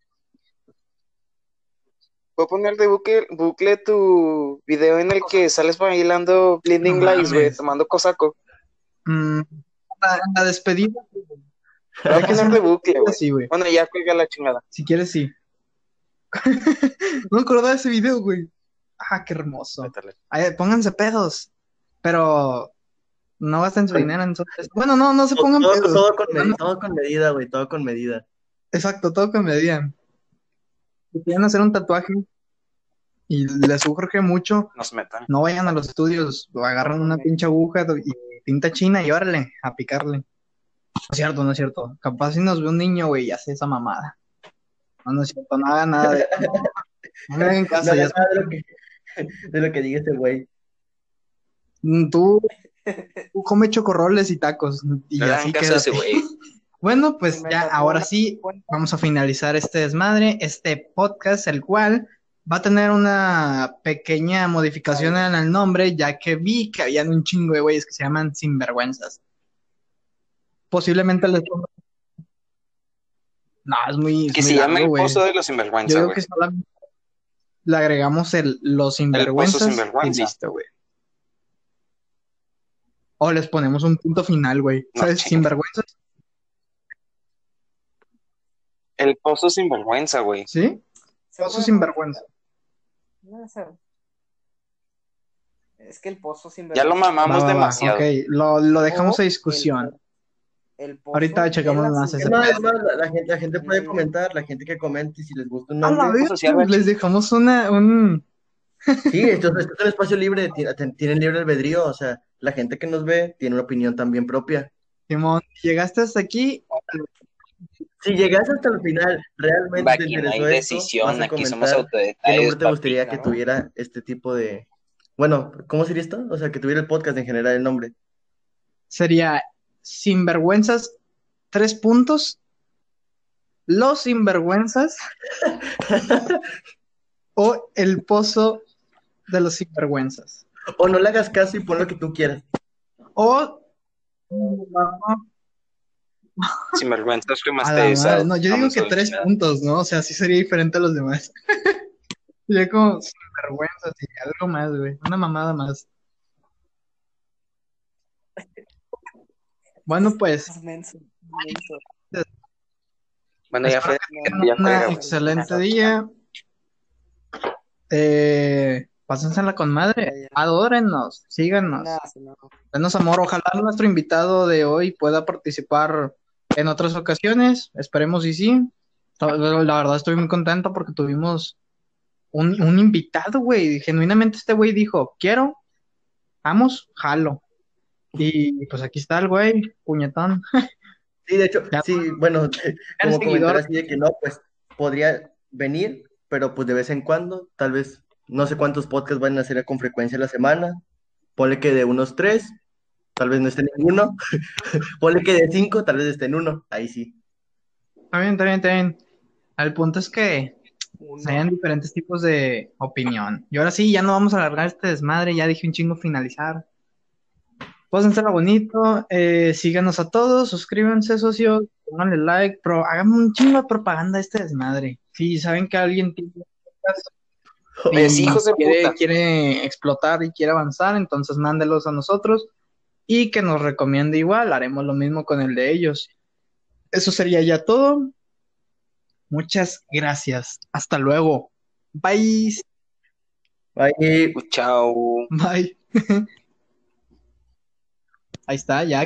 Speaker 3: Voy a poner de bucle, bucle tu video en el que sales bailando Blinding
Speaker 1: No
Speaker 3: Lights, güey, tomando cosaco.
Speaker 1: Mm, la, la despedida,
Speaker 3: Voy a poner de [laughs] bucle, güey.
Speaker 1: sí, güey.
Speaker 3: Bueno, ya cuelga la chingada.
Speaker 1: Si quieres, sí. [laughs] no me acordaba de ese video, güey. Ah, qué hermoso. Ay, pónganse pedos, pero no gasten su dinero en. Bueno, no, no se pongan
Speaker 4: Todo,
Speaker 1: pedos.
Speaker 4: todo con medida,
Speaker 1: no,
Speaker 4: todo con medida, güey, todo con medida.
Speaker 1: exacto, todo con medida. Si quieren hacer un tatuaje y les urge mucho,
Speaker 3: Nos metan.
Speaker 1: no vayan a los estudios, agarran una pinche aguja y tinta china y órale, a picarle. No es cierto, no es cierto. Capaz si nos ve un niño, güey, y hace esa mamada. No, no es cierto, no hagan nada de. [laughs] No me hagan caso,
Speaker 4: No
Speaker 1: ya
Speaker 4: nada de lo que, [laughs] de lo que diga este güey.
Speaker 1: Mm, Tú, [laughs] tú come chocorroles y tacos y
Speaker 3: No
Speaker 1: así
Speaker 3: caso a ese güey.
Speaker 1: Bueno, pues ya, ahora sí, vamos a finalizar este desmadre, este podcast, el cual va a tener una pequeña modificación en el nombre, ya que vi que habían un chingo de güeyes que se llaman sinvergüenzas. Posiblemente les ponga... No, es muy, es
Speaker 3: Que
Speaker 1: muy
Speaker 3: se llame
Speaker 1: largo,
Speaker 3: el pozo de los
Speaker 1: Yo
Speaker 3: sinvergüenza,
Speaker 1: digo que solamente le agregamos el los sinvergüenzas
Speaker 3: sinvergüenza.
Speaker 1: y listo, güey. O les ponemos un punto final, güey.
Speaker 3: No,
Speaker 1: ¿Sabes?
Speaker 3: chinga.
Speaker 1: Sinvergüenzas,
Speaker 3: El pozo sinvergüenza, güey.
Speaker 1: ¿sí? Pozo sinvergüenza.
Speaker 2: No sé. Es que el pozo sin
Speaker 3: Ya lo mamamos
Speaker 1: Va, va, va,
Speaker 3: demasiado.
Speaker 1: Ok, lo, lo dejamos a discusión.
Speaker 2: El, pozo
Speaker 1: Ahorita checamos más ese
Speaker 4: más, más, la, la gente, la gente puede comentar, la gente que comente si les gusta un
Speaker 1: A la
Speaker 4: nombre.
Speaker 1: vez,
Speaker 3: social, güey.
Speaker 1: les dejamos una, un,
Speaker 4: Sí, esto, esto es un espacio libre, tienen libre albedrío, o sea, la gente que nos ve tiene una opinión también propia.
Speaker 1: Simón, llegaste hasta aquí.
Speaker 4: Si llegas hasta el final, realmente te
Speaker 3: Aquí no hay
Speaker 4: interesó esto,
Speaker 3: decisión, aquí somos
Speaker 4: comentar qué nombre te gustaría
Speaker 3: papi,
Speaker 4: que
Speaker 3: ¿no?
Speaker 4: tuviera este tipo de... Bueno, ¿cómo sería esto? O sea, que tuviera el podcast en general el nombre.
Speaker 1: Sería Sinvergüenzas, tres puntos. Los Sinvergüenzas [laughs] o El Pozo de los Sinvergüenzas.
Speaker 4: O no le hagas caso y pon lo que tú quieras.
Speaker 1: O
Speaker 3: Sin vergüenza,
Speaker 1: a la
Speaker 3: remasterizado.
Speaker 1: No, yo digo
Speaker 3: Vamos
Speaker 1: que tres puntos, ¿no? O sea, sí sería diferente a los demás. [laughs] Sería como Sinvergüenzas y algo más, güey. Una mamada más. Bueno, pues.
Speaker 3: Bueno, ya fue. ya
Speaker 1: un
Speaker 3: fue, güey.
Speaker 1: excelente día. Eh, pásensela con madre. Adórennos, síganos, denos amor. Ojalá nuestro invitado de hoy pueda participar en otras ocasiones. Esperemos y sí. La la verdad estoy muy contento porque tuvimos un, un invitado, güey. Genuinamente este güey dijo, quiero, vamos, jalo. Y pues aquí está el güey, puñetón. [laughs]
Speaker 4: Sí, de hecho,
Speaker 1: Ya.
Speaker 4: sí, bueno, [laughs] como
Speaker 1: seguidor.
Speaker 4: comentar así de que no, pues podría venir, pero pues de vez en cuando, tal vez, no sé cuántos podcasts van a hacer con frecuencia a la semana, ponle que de unos tres, tal vez no esté ninguno, [laughs] ponle que de cinco, tal vez esté en uno, ahí sí.
Speaker 1: Está bien, está bien, está bien. El punto es que hayan diferentes tipos de opinión. Y ahora sí, ya no vamos a alargar este desmadre, ya dije un chingo finalizar. Pásensela bonito, eh, síganos a todos, suscríbanse, socios, pónganle like, pero hagan un chingo de propaganda a este desmadre. Si saben que alguien tiene [laughs] y
Speaker 3: hijos de
Speaker 1: quiere,
Speaker 3: puta.
Speaker 1: quiere explotar y quiere avanzar, entonces mándelos a nosotros y que nos recomiende igual, haremos lo mismo con el de ellos. Eso sería ya todo. Muchas gracias. Hasta luego. Bye.
Speaker 4: Ahí
Speaker 3: Chao.
Speaker 1: Bye. [laughs] Ahí está, ya.